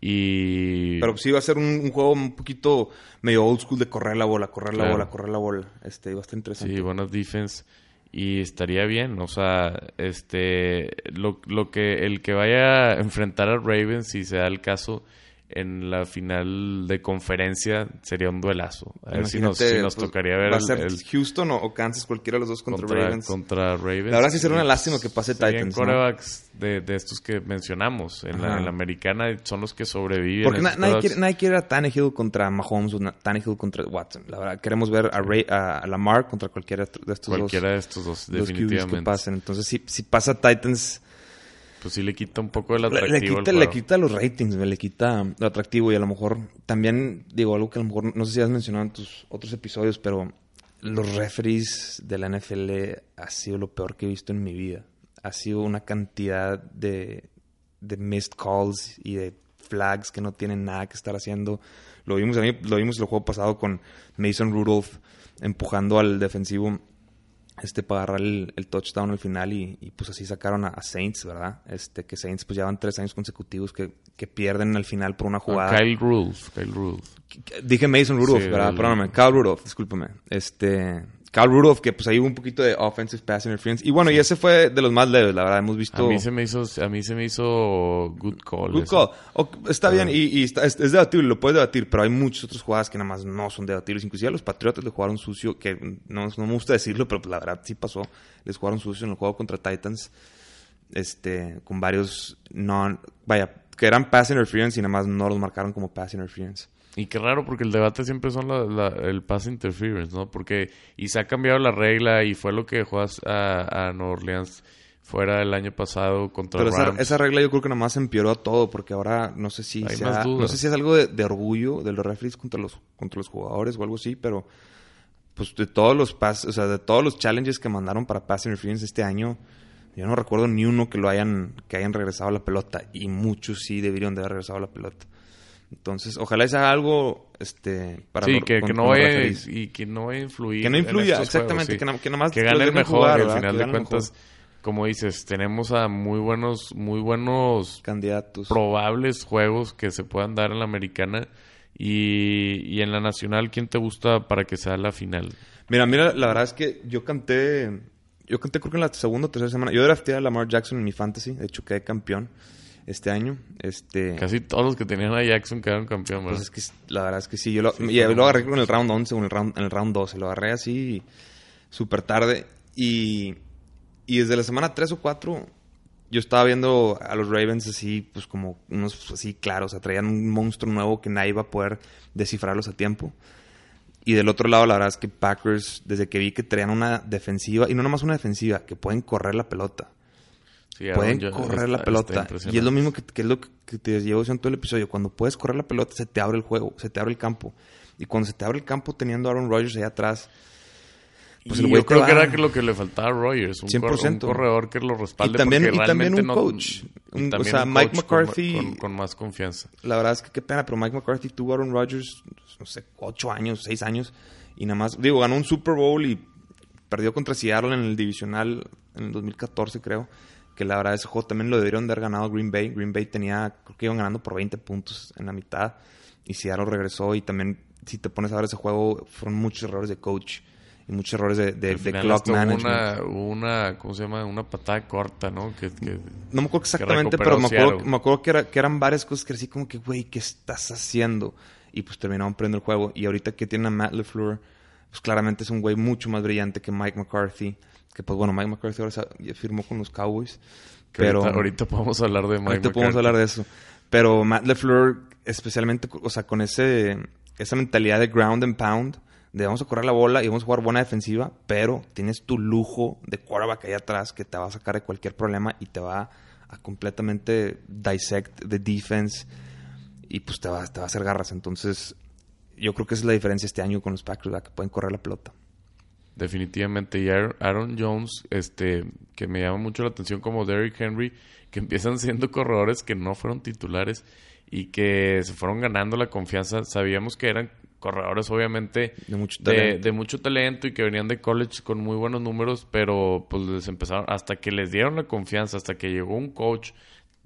S1: Y...
S2: Pero sí va a ser un, juego un poquito medio old school de correr la bola, correr la bola, correr la bola. Este, va a estar interesante.
S1: Sí, buenas defense y estaría bien, o sea, este, lo, lo que el que vaya a enfrentar a Ravens, si se da el caso, en la final de conferencia sería un duelazo. A ver si nos, si nos pues, tocaría ver.
S2: ¿Va a ser Houston o, Kansas, cualquiera de los dos contra, Ravens?
S1: Contra Ravens.
S2: La verdad sí sería una lástima que pase Titans.
S1: corebacks de, de, estos que mencionamos en la, en la, americana son los que sobreviven.
S2: Porque nadie, quiere, nadie quiere a Tannehill contra Mahomes o Tannehill contra Watson. La verdad, queremos ver a, Ray, a, Lamar contra cualquiera de estos
S1: dos. Cualquiera de estos dos, definitivamente.
S2: que pasen. Entonces, si, si pasa Titans
S1: pues sí le quita un poco el atractivo.
S2: Le, quita, le quita los ratings, le quita lo atractivo y a lo mejor también digo algo que a lo mejor no sé si has mencionado en tus otros episodios, pero los referees de la NFL ha sido lo peor que he visto en mi vida. Ha sido una cantidad de, de missed calls y de flags que no tienen nada que estar haciendo. Lo vimos, lo vimos el juego pasado con Mason Rudolph empujando al defensivo este para agarrar el, touchdown al final y, pues así sacaron a, Saints, ¿verdad? Este que Saints pues llevan tres años consecutivos que, que pierden al final por una jugada.
S1: Kyle Rudolph, Kyle Rudolph.
S2: Dije Mason Rudolph, ¿verdad? Perdóname, Kyle Rudolph, discúlpame. Este Carl Rudolph, que pues ahí hubo un poquito de offensive pass interference. Y bueno, y ese fue de los más leves, la verdad. Hemos visto.
S1: A mí se me hizo, a mí se me hizo good call.
S2: Good call. está bien, y, es, debatible, lo puedes debatir, pero hay muchas otras jugadas que nada más no son debatibles. Inclusive a los Patriotas le jugaron sucio, que no, no me gusta decirlo, pero pues la verdad sí pasó. Les jugaron sucio en el juego contra Titans. Este, con varios non. Vaya, que eran pass interference y nada más no los marcaron como pass interference.
S1: Y qué raro, porque el debate siempre son la, el pass interference, ¿no? Porque, y se ha cambiado la regla y fue lo que dejó a, a Nueva Orleans fuera el año pasado contra
S2: Pero esa, esa, regla yo creo que nada más empeoró a todo, porque ahora no sé si, sea, no sé si es algo de, orgullo de los referees contra los, contra los jugadores o algo así, pero pues de todos los pass, o sea, de todos los challenges que mandaron para pass interference este año, yo no recuerdo ni uno que lo hayan, que hayan regresado a la pelota, y muchos sí debieron de haber regresado a la pelota. Entonces, ojalá sea algo este,
S1: para Sí, que, que, no vaya, y que no vaya a influir.
S2: Que no influya, exactamente. Que, que, nada más
S1: que gane el mejor. al final de cuentas, como dices, tenemos a muy buenos, muy buenos
S2: candidatos.
S1: Probables juegos que se puedan dar en la americana. Y, y en la nacional, ¿quién te gusta para que sea la final?
S2: Mira, mira, la verdad es que yo canté. Yo canté creo que en la segunda o tercera semana. Yo drafté a Lamar Jackson en mi fantasy. De hecho, quedé campeón este año. Este,
S1: Casi todos los que tenían a Jackson quedaron campeón, ¿verdad?
S2: Pues es que la verdad es que sí. Yo lo, lo agarré con el round 11 o en el round, en el round 12. Lo agarré así súper tarde. Y, y desde la semana 3 o 4 yo estaba viendo a los Ravens así, pues como unos así claros. O sea, traían un monstruo nuevo que nadie iba a poder descifrarlos a tiempo. Y del otro lado, la verdad es que Packers, desde que vi que traían una defensiva, y no nomás una defensiva, que pueden correr la pelota pueden correr la pelota. Y es lo mismo que, es lo que te llevo diciendo todo el episodio. Cuando puedes correr la pelota, se te abre el juego, se te abre el campo. Y cuando se te abre el campo teniendo a Aaron Rodgers ahí atrás,
S1: pues el yo creo que era lo que le faltaba a Rodgers. Un, 100%. corredor que lo respalde.
S2: Y también, y también un coach. o sea, Mike McCarthy.
S1: Con, más confianza.
S2: La verdad es que qué pena, pero Mike McCarthy tuvo a Aaron Rodgers, no sé, ocho años, seis años. Y nada más, digo, ganó un Super Bowl y perdió contra Seattle en el divisional en el 2014, creo que la verdad ese juego también lo debieron de haber ganado Green Bay. Green Bay tenía, creo que iban ganando por 20 puntos en la mitad y Seattle regresó y también si te pones a ver ese juego fueron muchos errores de coach y muchos errores de, de, de clock management.
S1: Una, una, ¿cómo se llama? Una patada corta, ¿no? Que, que-
S2: No me acuerdo exactamente, pero me acuerdo, me acuerdo que, era- que eran varias cosas que así como que, güey, ¿qué estás haciendo? Y pues terminaron perdiendo el juego. Y ahorita que tienen a Matt LeFleur, pues claramente es un güey mucho más brillante que Mike McCarthy. Que pues bueno, Mike McCarthy ahora firmó con los Cowboys.
S1: que
S2: pero
S1: ahorita, ahorita podemos hablar de Mike
S2: ahorita podemos hablar de eso. Pero Matt LeFleur, especialmente, o sea, con ese, esa mentalidad de ground and pound, de vamos a correr la bola y vamos a jugar buena defensiva, pero tienes tu lujo de quarterback ahí atrás que te va a sacar de cualquier problema y te va a completamente dissect the defense y pues te va, te va a hacer garras. Entonces, yo creo que esa es la diferencia este año con los Packers, ¿verdad? que pueden correr la pelota.
S1: Definitivamente. Y Aaron, Jones, este, que me llama mucho la atención como Derrick Henry, que empiezan siendo corredores que no fueron titulares y que se fueron ganando la confianza. Sabíamos que eran corredores, obviamente,
S2: De mucho
S1: de, mucho talento y que venían de college con muy buenos números, pero pues les empezaron, hasta que les dieron la confianza, hasta que llegó un coach.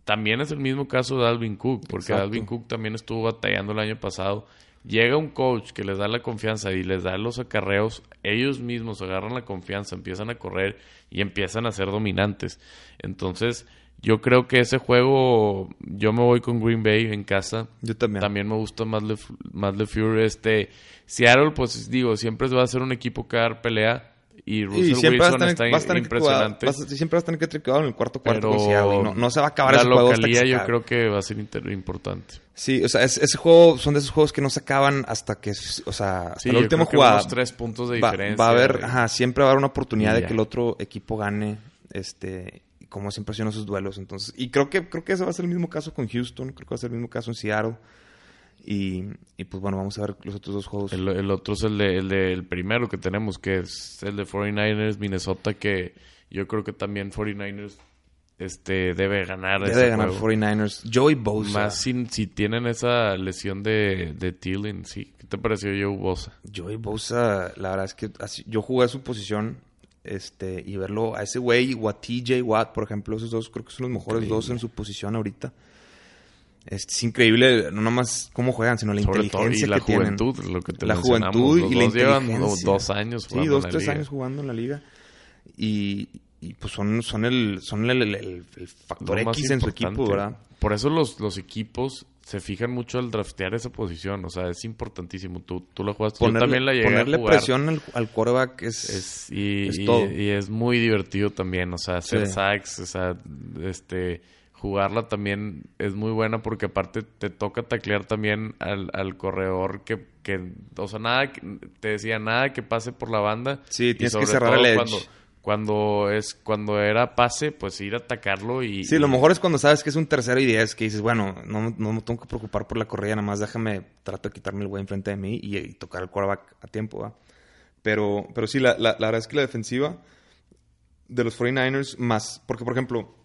S1: También es el mismo caso de Alvin Cook, porque
S2: Exacto.
S1: Alvin Cook también estuvo batallando el año pasado. Llega un coach que les da la confianza y les da los acarreos, ellos mismos agarran la confianza, empiezan a correr y empiezan a ser dominantes. Entonces, yo creo que ese juego, yo me voy con Green Bay en casa.
S2: Yo también.
S1: También me gusta más Le, más LeFleur. Este, Seattle, pues digo, siempre va a ser un equipo que va a dar pelea. Y Russell
S2: a
S1: Wilson está
S2: tener
S1: impresionante.
S2: vas siempre vas a tener que en el cuarto cuarto con Seattle, no, no se va a acabar
S1: la
S2: ese juego que
S1: localía yo creo que va a ser importante.
S2: Sí, o sea, es- ese juego son de esos juegos que no se acaban hasta que, o sea, hasta
S1: Sí,
S2: la última jugada.
S1: unos tres puntos de
S2: va,
S1: diferencia.
S2: va a haber, ajá, siempre va a haber una oportunidad de que el otro equipo gane, este, como siempre hacen esos duelos. Entonces, y creo que creo que ese va a ser el mismo caso con Houston, creo que va a ser el mismo caso en Seattle. Y, y pues bueno, vamos a ver los otros dos juegos.
S1: El, el otro es el, de, el, de- el primero que tenemos, que es el de 49ers, Minnesota, que yo creo que también 49ers este, debe ganar
S2: Debe
S1: ese
S2: ganar
S1: juego.
S2: 49ers. Joey Bosa.
S1: Más si, si tienen esa lesión de, de Thielen, sí. ¿Qué te pareció Joe Bosa?
S2: Joey Bosa, la verdad es que así- yo jugué a su posición este y verlo a ese güey o a TJ Watt, por ejemplo, esos dos creo que son los mejores dos en su posición ahorita. Es, es increíble, no nomás cómo juegan, sino la
S1: Sobre todo,
S2: inteligencia
S1: y la
S2: que tienen.
S1: juventud, lo que te
S2: la juventud y la
S1: dos llevan
S2: inteligencia.
S1: dos años
S2: Sí,
S1: jugando
S2: dos,
S1: en la
S2: tres
S1: liga.
S2: años jugando en la liga. Y, y, pues son, son el, son el, el- el- el factor X en su equipo, ¿verdad?
S1: Por eso los, los equipos se fijan mucho al draftear esa posición. O sea, es importantísimo. Tú, tú la jugaste. Yo también la llegué
S2: ponerle
S1: a jugar.
S2: presión al, al quarterback es,
S1: Es, y,
S2: es
S1: y-
S2: todo.
S1: y es muy divertido también, o sea, hacer
S2: Sí.
S1: sacks, o sea, este, jugarla también es muy buena porque aparte te toca taclear también al, al corredor que, que, o sea, nada, te decía, nada que pase por la banda.
S2: Sí,
S1: Y
S2: tienes que cerrar
S1: todo
S2: el edge.
S1: Cuando, cuando, es, cuando era pase, pues ir a atacarlo y...
S2: Sí, lo mejor es cuando sabes que es un tercero y diez, que dices, bueno, no, no me tengo que preocupar por la corrida, nada más déjame, trato de quitarme el güey enfrente de mí y, y tocar el quarterback a tiempo, ¿va? Pero, pero sí, la, la, la verdad es que la defensiva de los 49ers más, porque por ejemplo,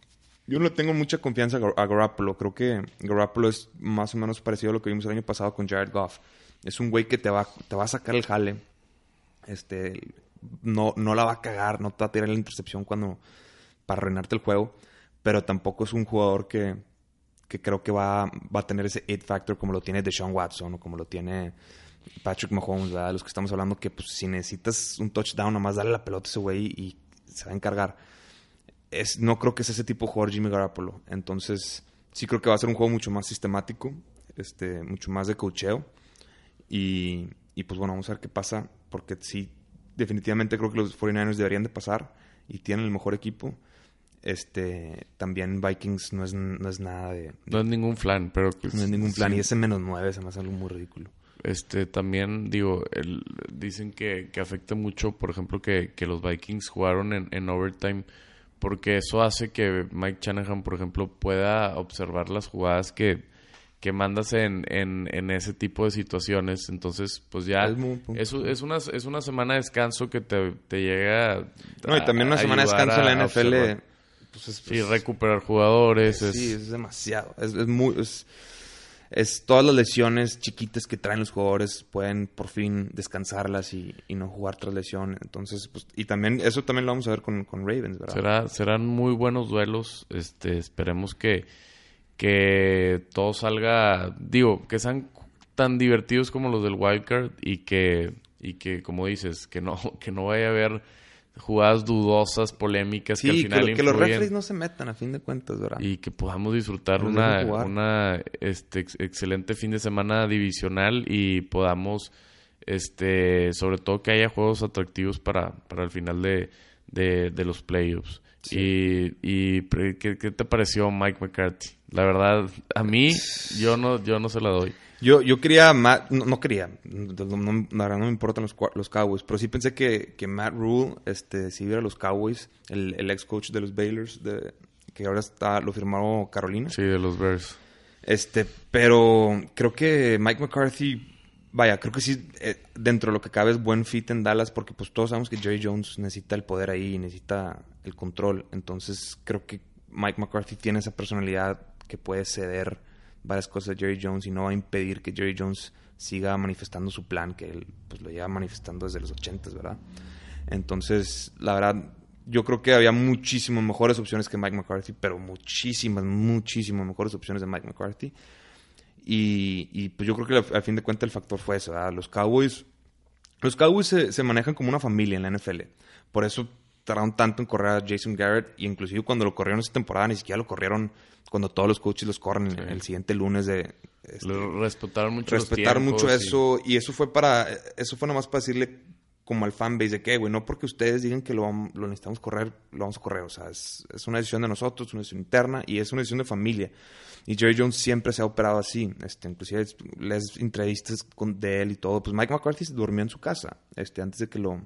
S2: yo no le tengo mucha confianza a Gar- a Garoppolo, creo que Garoppolo es más o menos parecido a lo que vimos el año pasado con Jared Goff. Es un güey que te va, te va a sacar el jale, este, no, no la va a cagar, no te va a tirar la intercepción cuando para arruinarte el juego, pero tampoco es un jugador que, que creo que va, va a tener ese it factor como lo tiene Deshaun Watson o como lo tiene Patrick Mahomes, ¿verdad? los que estamos hablando que pues si necesitas un touchdown, nomás dale la pelota a ese güey y se va a encargar. Es, no creo que sea ese tipo de jugador Jimmy Garoppolo. Entonces, sí creo que va a ser un juego mucho más sistemático, este, mucho más de cocheo. Y, y pues bueno, vamos a ver qué pasa, porque sí, definitivamente creo que los 49ers deberían de pasar y tienen el mejor equipo. Este, también Vikings no es, no es nada de...
S1: No es ningún plan, pero... pues,
S2: No es ningún plan.
S1: sí.
S2: Y ese menos 9 se me hace algo muy ridículo.
S1: Este, también, digo, el- dicen que, que afecta mucho, por ejemplo, que, que los Vikings jugaron en, en overtime, porque eso hace que Mike Shanahan, por ejemplo, pueda observar las jugadas que, que mandas en, en, en ese tipo de situaciones. Entonces, pues ya
S2: Es
S1: es, una, es una semana de descanso que te, te llega a,
S2: No, y también una semana de descanso en la NFL. Pues es,
S1: Sí,
S2: es-
S1: recuperar jugadores. es-
S2: Sí, es demasiado. Es, es muy. Es, es todas las lesiones chiquitas que traen los jugadores pueden por fin descansarlas y, no jugar tras lesión. Entonces, pues, y también, eso también lo vamos a ver con, con Ravens, ¿verdad?
S1: Será, serán muy buenos duelos. Este, esperemos que, que todo salga, digo, que sean tan divertidos como los del wildcard y que, y que como dices, que no, que no vaya a haber jugadas dudosas, polémicas
S2: sí,
S1: que al final
S2: que, que los referees no se metan a fin de cuentas, ¿verdad?
S1: y que podamos disfrutar una, este ex- excelente fin de semana divisional y podamos este sobre todo que haya juegos atractivos para, para el final de, de, de los playoffs. Y, y ¿qué, qué te pareció Mike McCarthy? La verdad, a mí yo no yo no se la doy.
S2: Yo, yo quería Matt, no, no quería, no, no- me importan los, los Cowboys, pero sí pensé que, que Matt Rule, este, si hubiera los Cowboys, el, el ex coach de los Baylors, de, que ahora está, lo firmó Carolina.
S1: Sí, de los Bears.
S2: Este, pero creo que Mike McCarthy, vaya, creo que sí, eh, dentro de lo que cabe es buen fit en Dallas, porque pues todos sabemos que Jerry Jones necesita el poder ahí, necesita el control. Entonces creo que Mike McCarthy tiene esa personalidad que puede ceder varias cosas a Jerry Jones y no va a impedir que Jerry Jones siga manifestando su plan, que él pues lo lleva manifestando desde los ochentas, ¿verdad? Entonces, la verdad, yo creo que había muchísimas mejores opciones que Mike McCarthy, pero muchísimas, muchísimas mejores opciones de Mike McCarthy. Y, pues yo creo que al fin de cuentas el factor fue eso, ¿verdad? Los Cowboys, los Cowboys se, se manejan como una familia en la NFL. Por eso tardaron tanto en correr a Jason Garrett y inclusive cuando lo corrieron esta temporada ni siquiera lo corrieron cuando todos los coaches los corren el, el siguiente lunes de este,
S1: respetaron mucho
S2: respetar mucho eso y eso fue para eso fue nomás para decirle como al fanbase de que güey no porque ustedes digan que lo, lo necesitamos correr lo vamos a correr o sea es, es una decisión de nosotros una decisión interna y es una decisión de familia. Y Jerry Jones siempre se ha operado así este inclusive les entrevistas con de él y todo pues Mike McCarthy se durmió en su casa este antes de que lo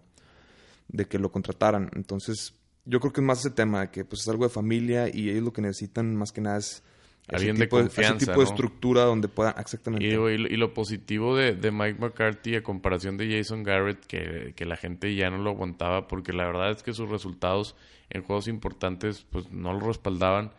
S2: de que lo contrataran. Entonces yo creo que es más ese tema de que pues es algo de familia y ellos lo que necesitan más que nada es ese
S1: Alguien de
S2: tipo ese
S1: confianza,
S2: tipo de estructura donde puedan exactamente.
S1: Y, y lo- y lo positivo de, de Mike McCarthy a comparación de Jason Garrett, que, que la gente ya no lo aguantaba, porque la verdad es que sus resultados en juegos importantes pues no lo respaldaban,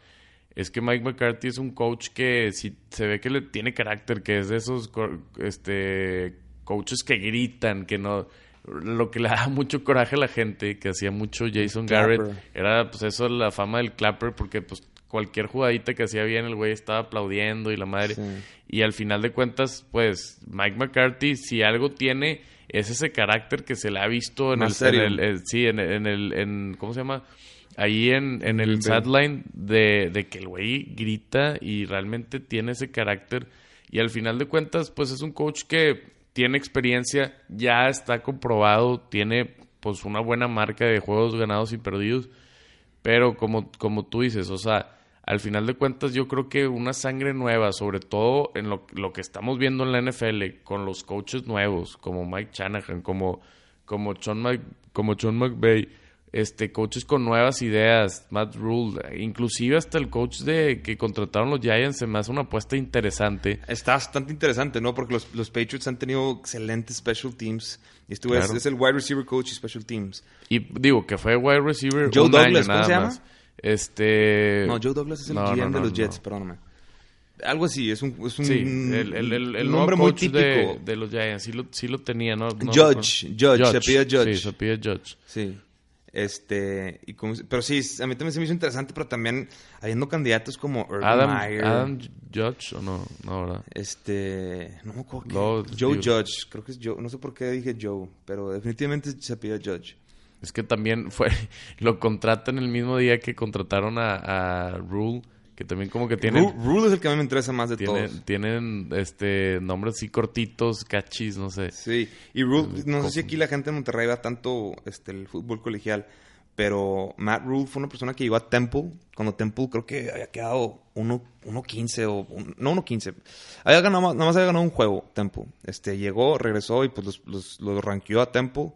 S1: es que Mike McCarthy es un coach que si se ve que le tiene carácter, que es de esos este coaches que gritan, que no lo que le da mucho coraje a la gente, que hacía mucho Jason
S2: clapper.
S1: Garrett, era pues eso la fama del clapper porque pues cualquier jugadita que hacía bien el güey estaba aplaudiendo y la madre
S2: Sí.
S1: y al final de cuentas pues Mike McCarthy si algo tiene es ese carácter que se le ha visto en el,
S2: serio.
S1: en el- el- sí en, en el en cómo se llama ahí en, en el sideline de, de que el güey grita y realmente tiene ese carácter y al final de cuentas pues es un coach que tiene experiencia ya está comprobado tiene pues una buena marca de juegos ganados y perdidos. Pero como, como tú dices, o sea, al final de cuentas yo creo que una sangre nueva, sobre todo en lo, lo que estamos viendo en la NFL, con los coaches nuevos, como Mike Shanahan, como, como, Sean, Mc- como McVay, este, coaches con nuevas ideas, Matt Rule, inclusive hasta el coach de que contrataron los Giants se me hace una apuesta interesante.
S2: Está bastante interesante, ¿no? Porque los, los Patriots han tenido excelentes special teams. Y güey es- el wide receiver coach y special teams.
S1: Y digo que fue wide receiver
S2: Joe
S1: un
S2: Douglas,
S1: año
S2: ¿cómo
S1: nada
S2: se llama?
S1: más. Este...
S2: No, Joe Douglas es el
S1: no,
S2: GM
S1: no,
S2: de los. Jets, perdóname. Algo así, es un, es un,
S1: Sí, el, el, el, el
S2: un
S1: nuevo
S2: nombre muy típico.
S1: de, de los Giants. Sí lo, sí lo tenía, ¿no?
S2: Judge,
S1: recuerdo.
S2: Judge, se pide Judge.
S1: Sí, se pide Judge.
S2: Sí. Este, y como- pero sí, a mí también se me hizo interesante, pero también habiendo candidatos como Urban
S1: Adam,
S2: Meyer,
S1: Adam Judge o no, no, ¿verdad?
S2: este, no me acuerdo
S1: No,
S2: Joe Judge, creo que es Joe, no sé por qué dije Joe, pero definitivamente se pide Judge.
S1: Es que también fue, lo contratan el mismo día que contrataron a, a Rule, que también como que tienen,
S2: Ru- Rule es el que a mí me interesa más de
S1: tienen,
S2: todos.
S1: tienen este nombres así cortitos, cachis, no sé.
S2: Sí, y Rule, no
S1: ¿cómo?
S2: sé si aquí la gente en Monterrey va tanto este, el fútbol colegial, pero Matt Rule fue una persona que llegó a Temple, cuando Temple creo que había quedado 1-15 o... un- no 1-15, había ganado, nada más había ganado un juego Temple. Este, llegó, regresó y pues los, los, los ranqueó a Temple.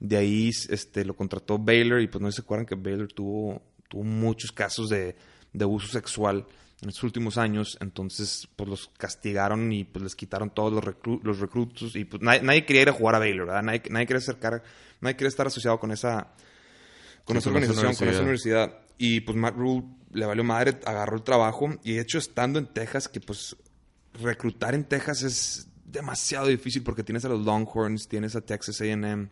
S2: De ahí este, lo contrató Baylor y pues no se acuerdan que Baylor tuvo, tuvo muchos casos de, de abuso sexual en los últimos años, entonces pues los castigaron y pues les quitaron todos los, reclu- los reclutos y pues nadie, nadie quería ir a jugar a Baylor, ¿verdad? Nadie, nadie quería acercar, nadie quería estar asociado con esa con
S1: Sí,
S2: esa
S1: con esa
S2: organización, con esa universidad. Y pues Matt Rule le valió madre, agarró el trabajo y de hecho estando en Texas, que pues reclutar en Texas es demasiado difícil porque tienes a los Longhorns, tienes a Texas A&M,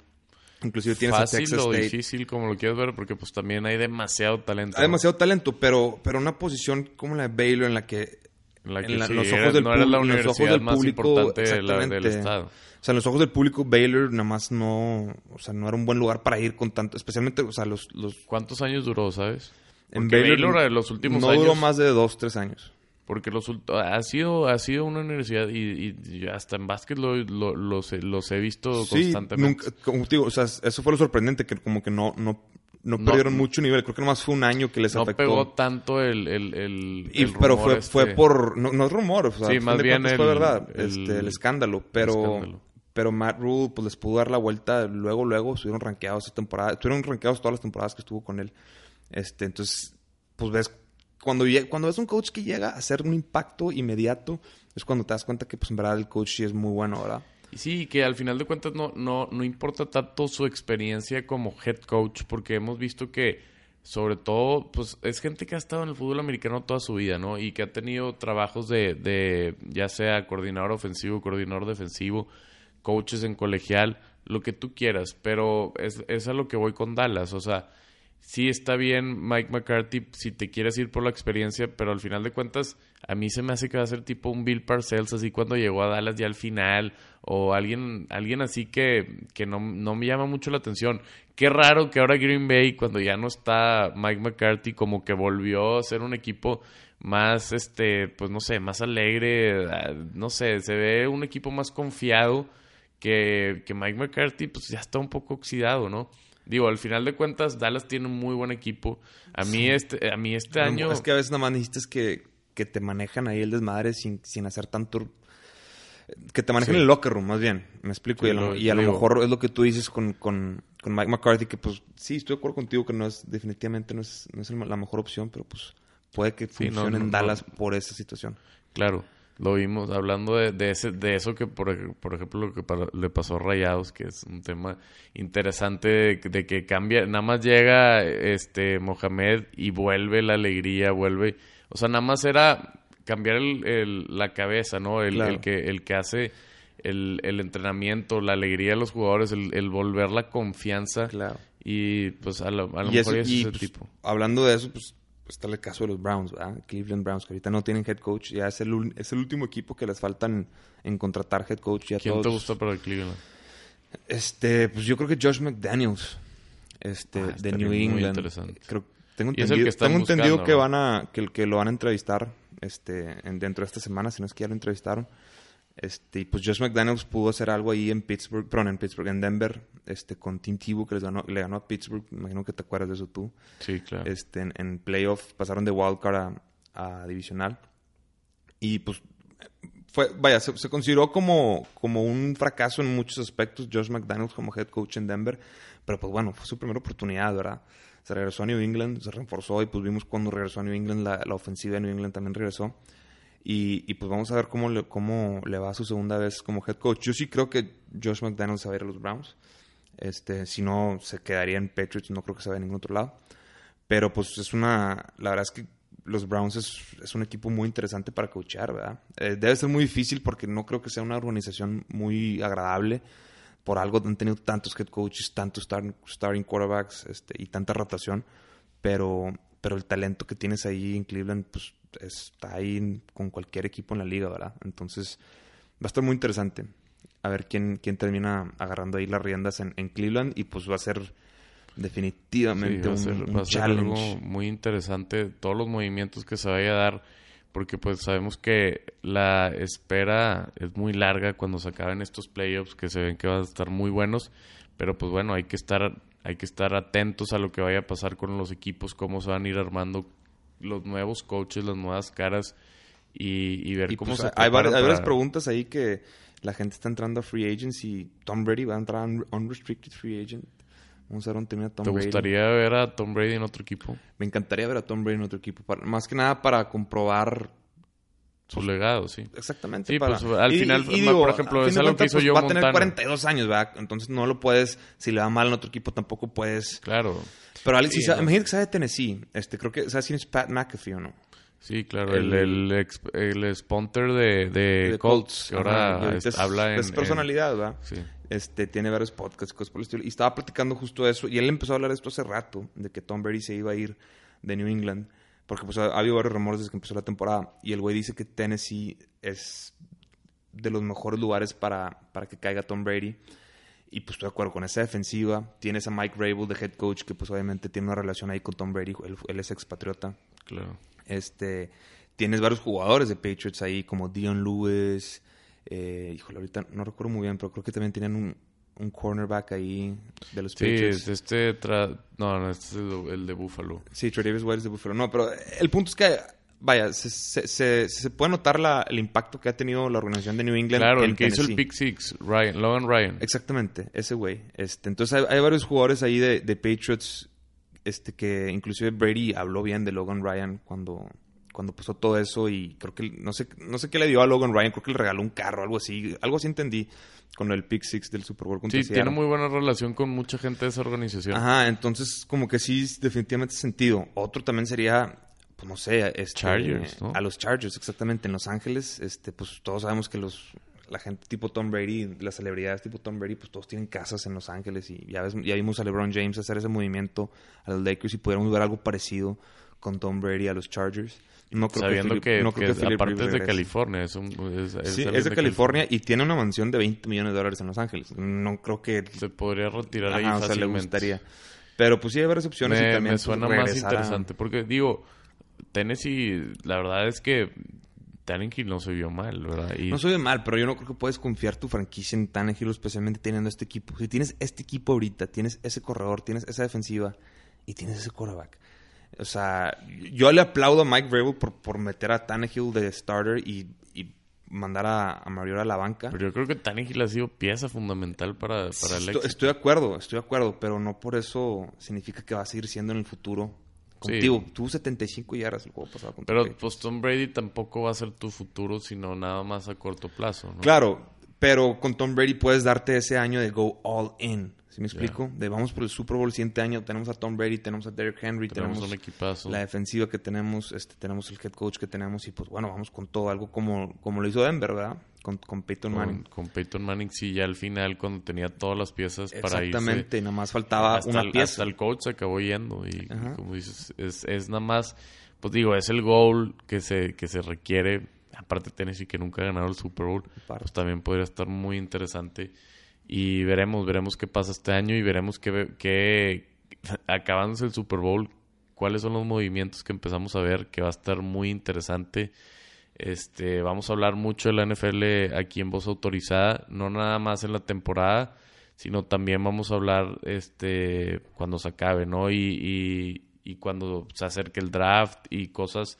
S2: inclusive tienes a
S1: Fácil
S2: Texas
S1: o
S2: State.
S1: difícil, como lo quieras ver, porque pues también hay demasiado talento.
S2: Hay demasiado talento, pero, pero una posición como la de Baylor en la que
S1: La que
S2: en, la-
S1: sí,
S2: los
S1: era-
S2: ojos del,
S1: no era la
S2: en los ojos
S1: universidad
S2: del
S1: más
S2: público
S1: importante de la- del estado.
S2: O sea, en los ojos del público Baylor nada más no, o sea, no era un buen lugar para ir con tanto, especialmente, o sea, los, los
S1: ¿Cuántos años duró, sabes?
S2: en
S1: Porque
S2: Baylor,
S1: Baylor, en los últimos
S2: no
S1: años
S2: duró más de dos, tres años.
S1: Porque los ha sido ha sido una universidad y, y hasta en básquet lo, lo- los, he- los he visto
S2: Sí,
S1: constantemente.
S2: nunca, como digo, o sea, eso fue lo sorprendente, que como que no, no, no,
S1: No-
S2: perdieron mucho nivel. Creo que nomás fue un año que les
S1: no
S2: afectó.
S1: pegó tanto el, el, el-
S2: Y-
S1: el
S2: pero
S1: rumor
S2: fue,
S1: este.
S2: fue por, no, no es rumor, o sea,
S1: Sí, más bien
S2: cuentas fue
S1: el-
S2: verdad,
S1: el-
S2: este, el escándalo, pero,
S1: escándalo.
S2: pero Matt Rule pues les pudo dar la vuelta luego, luego, estuvieron rankeados esa temporada, estuvieron rankeados todas las temporadas que estuvo con él, este, entonces, pues ves, cuando, cuando ves un coach que llega a hacer un impacto inmediato, es cuando te das cuenta que pues en verdad el coach sí es muy bueno, ¿verdad?
S1: Y sí, que al final de cuentas no, no, no importa tanto su experiencia como head coach, porque hemos visto que, sobre todo, pues es gente que ha estado en el fútbol americano toda su vida, ¿no? Y que ha tenido trabajos de, de ya sea coordinador ofensivo, coordinador defensivo, coaches en colegial, lo que tú quieras, pero es, es a lo que voy con Dallas, o sea, sí está bien Mike McCarthy si te quieres ir por la experiencia, pero al final de cuentas a mí se me hace que va a ser tipo un Bill Parcells así cuando llegó a Dallas ya al final o alguien alguien así que, que no, no me llama mucho la atención. Qué raro que ahora Green Bay cuando ya no está Mike McCarthy como que volvió a ser un equipo más este pues no sé, más alegre, ah, no sé, se ve un equipo más confiado que, que Mike McCarthy pues ya está un poco oxidado, ¿no? Digo, al final de cuentas, Dallas tiene un muy buen equipo. A mí este, a mí este año.
S2: Es que a veces nada más necesitas que, que te manejan ahí el desmadre sin, sin hacer tanto... Que te manejen
S1: Sí.
S2: el locker room, más bien. Me explico.
S1: Sí,
S2: y a lo,
S1: lo-
S2: y a lo
S1: digo.
S2: mejor es lo que tú dices con, con, con Mike McCarthy, que pues sí, estoy de acuerdo contigo que no es, definitivamente no es, no es la mejor opción, pero pues puede que
S1: no,
S2: funcione
S1: no,
S2: en. Dallas por esa situación.
S1: Claro, lo vimos hablando de, de, ese, de eso que, por, por ejemplo, lo que para- le pasó a Rayados, que es un tema interesante de, de que cambia, nada más llega este Mohamed y vuelve la alegría, vuelve, o sea, nada más era cambiar el, el- la cabeza, ¿no? El,
S2: Claro.
S1: el que, el que hace el, el entrenamiento, la alegría de los jugadores, el, el volver la confianza.
S2: Claro.
S1: Y pues a lo, a lo
S2: Y
S1: mejor
S2: eso-
S1: es
S2: y,
S1: ese
S2: pues,
S1: tipo.
S2: Hablando de eso, pues está el caso de los Browns, ¿verdad? Cleveland Browns, que ahorita no tienen head coach. Ya es el, es el último equipo que les faltan en contratar head coach. Ya
S1: ¿Quién te gusta para el Cleveland?
S2: Este, pues yo creo que Josh McDaniels, este,
S1: Ah,
S2: de New England. Creo, tengo
S1: Y es el
S2: entendido,
S1: que están
S2: tengo entendido que van a, que, que lo van a entrevistar, este, en- dentro de esta semana, si no es que ya lo entrevistaron. Este, y pues Josh McDaniels pudo hacer algo ahí en Pittsburgh, perdón, en Pittsburgh, en Denver, este, con Tim Tebow, que les ganó, le ganó a Pittsburgh, me imagino que te acuerdas de eso tú.
S1: Sí, claro.
S2: Este, en, en playoff pasaron de wildcard a, a divisional. Y pues fue, vaya, se, se consideró como, como un fracaso en muchos aspectos Josh McDaniels como head coach en Denver. Pero pues bueno, fue su primera oportunidad, ¿verdad? Se regresó a New England, se reforzó y pues vimos cuando regresó a New England, la, la ofensiva de New England también regresó. Y, y pues vamos a ver cómo le, cómo le va su segunda vez como head coach. Yo sí creo que Josh McDaniels va a ir a los Browns. Este, si no, se quedaría en Patriots, no creo que se vaya a ningún otro lado. Pero pues es una. La verdad es que los Browns es, es un equipo muy interesante para coachar, ¿verdad? Eh, debe ser muy difícil porque no creo que sea una organización muy agradable. Por algo han tenido tantos head coaches, tantos starting, starting quarterbacks este, y tanta rotación. Pero, pero el talento que tienes ahí en Cleveland, pues está ahí con cualquier equipo en la liga, ¿verdad? Entonces va a estar muy interesante. A ver quién, quién termina agarrando ahí las riendas en, en Cleveland y pues va a ser
S1: Sí,
S2: definitivamente
S1: va a
S2: un,
S1: ser,
S2: un
S1: va a ser
S2: challenge.
S1: algo muy interesante todos los movimientos que se vaya a dar porque pues sabemos que la espera es muy larga cuando se acaben estos playoffs que se ven que van a estar muy buenos pero pues bueno hay que estar hay que estar atentos a lo que vaya a pasar con los equipos cómo se van a ir armando los nuevos coaches las nuevas caras y, y ver
S2: Y,
S1: cómo
S2: pues,
S1: se
S2: hay, varias, hay varias
S1: para-
S2: preguntas ahí que la gente está entrando a free agents y Tom Brady va a entrar a un unrestricted free agent. Vamos a ver dónde termina Tom
S1: ¿Te
S2: Brady.
S1: gustaría ver a Tom Brady en otro equipo?
S2: Me encantaría ver a Tom Brady en otro equipo. para- más que nada para comprobar
S1: Su legado, sí.
S2: exactamente.
S1: Sí,
S2: para-
S1: pues, al final, por ejemplo, es algo que hizo
S2: pues,
S1: Joe
S2: Va a tener
S1: Montana.
S2: 42 años, ¿verdad? Entonces no lo puedes, si le va mal en otro equipo, tampoco puedes.
S1: Claro.
S2: Pero Alex,
S1: Sí,
S2: si sabe-
S1: no.
S2: imagínate que sabe de Tennessee. Este, creo que, ¿sabes quién es Pat McAfee o no?
S1: Sí, claro, el,
S2: El-
S1: el, ex- el sponsor de, de,
S2: De
S1: Colts, que ahora
S2: y ahorita
S1: es-
S2: es,
S1: habla en...
S2: es personalidad, ¿verdad?
S1: en- sí.
S2: Este, tiene varios podcasts, cosas por el estilo. Y estaba platicando justo eso. Y él empezó a hablar de esto hace rato, de que Tom Brady se iba a ir de New England. Porque pues ha, ha habido varios rumores desde que empezó la temporada. Y el güey dice que Tennessee es de los mejores lugares para, para que caiga Tom Brady. Y pues estoy de acuerdo con esa defensiva. Tienes a Mike Rabel, de head coach, que pues obviamente tiene una relación ahí con Tom Brady. Él, él es expatriota.
S1: Claro.
S2: Este, tienes varios jugadores de Patriots ahí, como Dion Lewis. Eh, híjole, ahorita no recuerdo muy bien, pero creo que también tienen un, un cornerback ahí de los
S1: Sí,
S2: Patriots.
S1: es este... tra- No, no, este es el, el de Buffalo.
S2: Sí, Tredavious White es de Buffalo. No, pero el punto es que, vaya, se, se, se- se puede notar la- el impacto que ha tenido la organización de New England.
S1: Claro,
S2: en
S1: el que hizo el
S2: Tennessee.
S1: pick six, Ryan, Logan Ryan.
S2: Exactamente, ese güey. Este, entonces hay, hay varios jugadores ahí de, de Patriots este, que inclusive Brady habló bien de Logan Ryan cuando, cuando puso todo eso y creo que no sé, no sé qué le dio a Logan Ryan, creo que le regaló un carro, algo así, algo así entendí con el pick six del Super Bowl
S1: Sí, tiene muy buena relación con mucha gente de esa organización.
S2: Ajá, entonces como que sí, definitivamente sentido. Otro también sería, pues no sé, este,
S1: Chargers, ¿no?
S2: a los Chargers, exactamente, en Los Ángeles, este, pues todos sabemos que los la gente tipo Tom Brady, las celebridades tipo Tom Brady, pues todos tienen casas en Los Ángeles y ya, ves, ya vimos a LeBron James hacer ese movimiento a los Lakers y pudiéramos ver algo parecido con Tom Brady a los Chargers. No creo
S1: Sabiendo
S2: Philip-
S1: que,
S2: no creo
S1: que aparte es de. California. Es, un, es, es
S2: Sí,
S1: alguien
S2: es de California y tiene una mansión de 20 millones de dólares en Los Ángeles. No creo que
S1: Se podría retirar ahí
S2: Ajá, o sea, le
S1: fácilmente.
S2: gustaría. Pero pues sí hay varias opciones y
S1: me,
S2: también
S1: me
S2: pues,
S1: suena más
S2: a-
S1: interesante. Porque, digo, Tennessee, la verdad es que Tannehill no se vio mal, ¿verdad? Y
S2: No soy de mal, pero yo no creo que puedes confiar tu franquicia en Tannehill, especialmente teniendo este equipo. Si tienes este equipo ahorita, tienes ese corredor, tienes esa defensiva y tienes ese quarterback. O sea, yo le aplaudo a Mike Vrabel por, por meter a Tannehill de starter y, y mandar a, a Mariota a la banca.
S1: Pero yo creo que Tannehill ha sido pieza fundamental para, para
S2: Sí,
S1: el
S2: estoy, estoy de acuerdo, estoy de acuerdo, pero no por eso significa que va a seguir siendo en el futuro.
S1: Sí.
S2: Contigo, tuvo 75 yardas el juego pasado
S1: Pero pues Tom Brady tampoco va a ser tu futuro, sino nada más a corto plazo, ¿no?
S2: Claro, pero con Tom Brady puedes darte ese año de go all in. ¿Sí me explico? De vamos por el Super Bowl el siguiente año. Tenemos a Tom Brady, tenemos a Derrick Henry,
S1: Tenemos
S2: tenemos,
S1: un equipazo.
S2: la defensiva que tenemos, este, tenemos el head coach que tenemos y pues bueno, vamos con todo. Algo como, como lo hizo Denver, ¿verdad? Con, con Peyton Manning.
S1: Con, Peyton Manning, sí, ya al final, cuando tenía todas las piezas para irse.
S2: Exactamente, nada más faltaba
S1: hasta
S2: una
S1: el,
S2: pieza.
S1: hasta el coach se acabó yendo. Y,
S2: Ajá.
S1: como dices, es, es nada más, pues digo, es el goal que se, que se requiere. Aparte Tennessee que nunca ha ganado el Super Bowl, pues también podría estar muy interesante. Y veremos, veremos qué pasa este año y veremos qué, qué acabándose el Super Bowl, cuáles son los movimientos que empezamos a ver, que va a estar muy interesante. Este, vamos a hablar mucho de la NFL aquí en Voz Autorizada, no nada más en la temporada, sino también vamos a hablar este cuando se acabe, ¿no? Y, y, y cuando se acerque el draft y cosas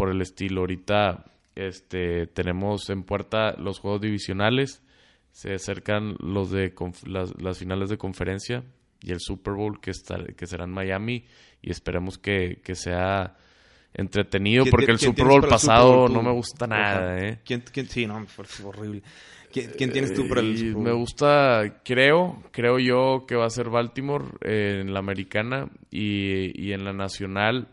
S1: por el estilo. Ahorita este tenemos en puerta los juegos divisionales, se acercan los de las, las finales de conferencia y el Super Bowl que está, que será en Miami y esperemos que, que sea entretenido
S2: ¿Quién-
S1: porque el Super Bowl
S2: Super
S1: pasado
S2: Bowl
S1: no me gusta nada? ¿eh?
S2: ¿Quién, quién- sí, no, fue, horrible. ¿Quién, quién tienes tú para el Super Bowl?
S1: Me gusta, creo, creo yo que va a ser Baltimore eh, en la americana y, y en la nacional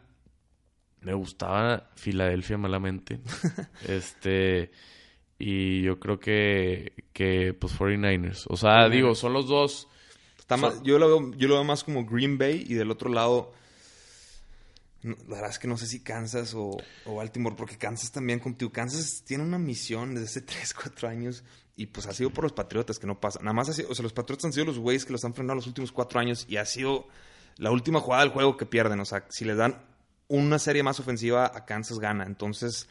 S1: me gustaba Filadelfia malamente. este y yo creo que que pues 49ers. O sea, digo, son los dos
S2: Está más- yo, lo veo, yo lo veo más como Green Bay y del otro lado, no, la verdad es que no sé si Kansas o, o Baltimore, porque Kansas también contigo. Kansas tiene una misión desde hace 3, 4 años y pues ha sido por los Patriotas que no pasa. Nada más ha sido, o sea, los Patriotas han sido los güeyes que los han frenado los últimos 4 años y ha sido la última jugada del juego que pierden. O sea, si les dan una serie más ofensiva, a Kansas gana. Entonces,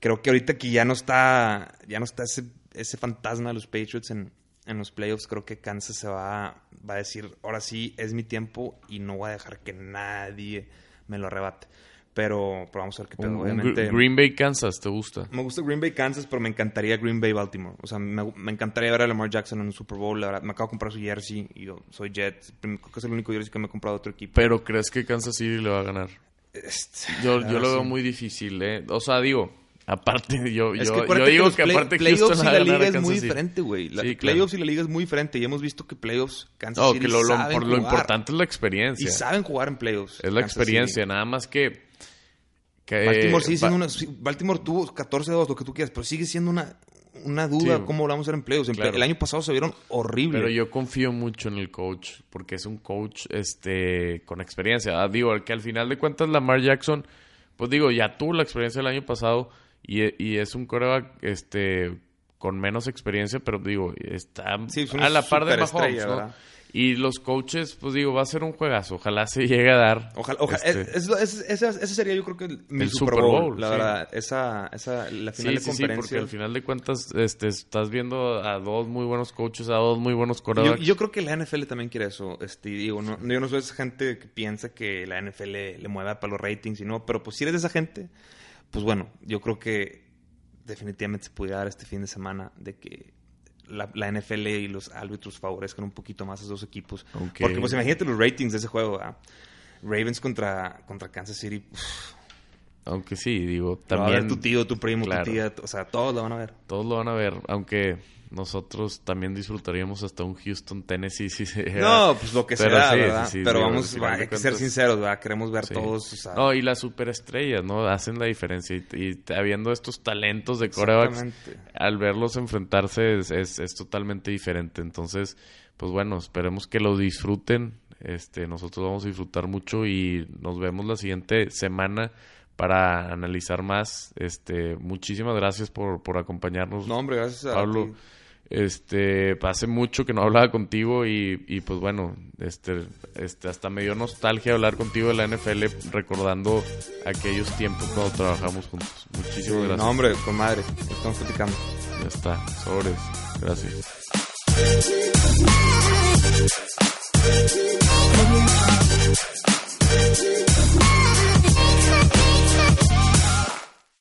S2: creo que ahorita que ya no está, ya no está ese, ese fantasma de los Patriots en, en los playoffs, creo que Kansas se va, va a decir, ahora sí es mi tiempo y no voy a dejar que nadie me lo arrebate. Pero, pero vamos a ver qué pedo. Obviamente,
S1: Gr- Green Bay Kansas, ¿te gusta?
S2: me gusta Green Bay, Kansas, pero me encantaría Green Bay, Baltimore. O sea, me, me encantaría ver a Lamar Jackson en un Super Bowl. La verdad, me acabo de comprar su jersey y yo soy Jet. Creo que es el único jersey que me he comprado de otro equipo.
S1: Pero ¿crees que Kansas City le va a ganar?
S2: Este,
S1: Yo, lo veo muy difícil, ¿eh? O sea, digo, aparte, yo,
S2: Es
S1: yo,
S2: que
S1: yo digo que
S2: play-
S1: aparte
S2: playoffs y la liga es muy diferente, güey. La-
S1: Sí, claro.
S2: playoffs y la liga es muy diferente. Y hemos visto que playoffs Kansas
S1: No,
S2: City
S1: que lo, lo-
S2: saben
S1: por lo importante es la
S2: Y
S1: experiencia.
S2: saben jugar en playoffs.
S1: Es la
S2: Kansas
S1: experiencia,
S2: City.
S1: nada más que... que
S2: Baltimore siendo una- Baltimore tuvo 14-2, lo que tú quieras, pero sigue siendo una, una duda
S1: Sí.
S2: cómo vamos a hacer empleos. Emple-
S1: Claro.
S2: El año pasado se vieron horribles.
S1: Pero yo confío mucho en el coach, porque es un coach este con experiencia. Ah, digo, que al final de cuentas Lamar Jackson, pues digo, ya tuvo la experiencia del año pasado y, y es un coreback este con menos experiencia, pero digo, está
S2: Sí,
S1: a la par de Mahomes, ¿no? Y los coaches, pues digo, va a ser un juegazo. Ojalá se llegue a dar.
S2: Ojalá, ojalá
S1: este,
S2: es- es- es- ese, sería yo creo que el- mi
S1: El
S2: Super Bowl,
S1: Bowl,
S2: la
S1: sí.
S2: verdad. Esa, esa, la final
S1: Sí,
S2: de
S1: sí, sí,
S2: conferencia.
S1: porque al final de cuentas este, estás viendo a dos muy buenos coaches, a dos muy buenos
S2: Yo,
S1: corebacks.
S2: yo creo que la NFL también quiere eso. Este, digo, no, yo no soy esa gente que piensa que la NFL le mueva para los ratings y no, pero pues si eres de esa gente, pues bueno, yo creo que definitivamente se pudiera dar este fin de semana de que la, la NFL y los árbitros favorezcan un poquito más a esos dos equipos. Porque pues imagínate los ratings de ese juego. ¿verdad? Ravens contra, contra Kansas City. uf,
S1: Aunque sí, digo,
S2: lo va a ver
S1: también
S2: tu tío, tu primo,
S1: claro.
S2: tu tía, o sea, todos lo van a ver.
S1: todos lo van a ver, aunque nosotros también disfrutaríamos hasta un Houston, Tennessee, si se.
S2: No, pues lo que
S1: Pero
S2: sea,
S1: sí,
S2: ¿verdad?
S1: sí, sí,
S2: Pero
S1: digo,
S2: vamos,
S1: final
S2: hay que ser sinceros, ¿verdad? Queremos ver todos, o sea,
S1: No, y las superestrellas, ¿no? Hacen la diferencia. Y, y habiendo estos talentos de corebacks, al verlos enfrentarse es, es, es totalmente diferente. Entonces, pues bueno, esperemos que lo disfruten. Este, nosotros vamos a disfrutar mucho y nos vemos la siguiente semana para analizar más. Este, muchísimas gracias por, por acompañarnos.
S2: No, hombre, gracias
S1: Pablo.
S2: a ti.
S1: Este, hace mucho que no hablaba contigo y, y pues bueno, este, este, hasta me dio nostalgia hablar contigo de la NFL recordando aquellos tiempos cuando trabajamos juntos. Muchísimas gracias.
S2: No, hombre, con madre, estamos platicando.
S1: Ya está, sobres, gracias.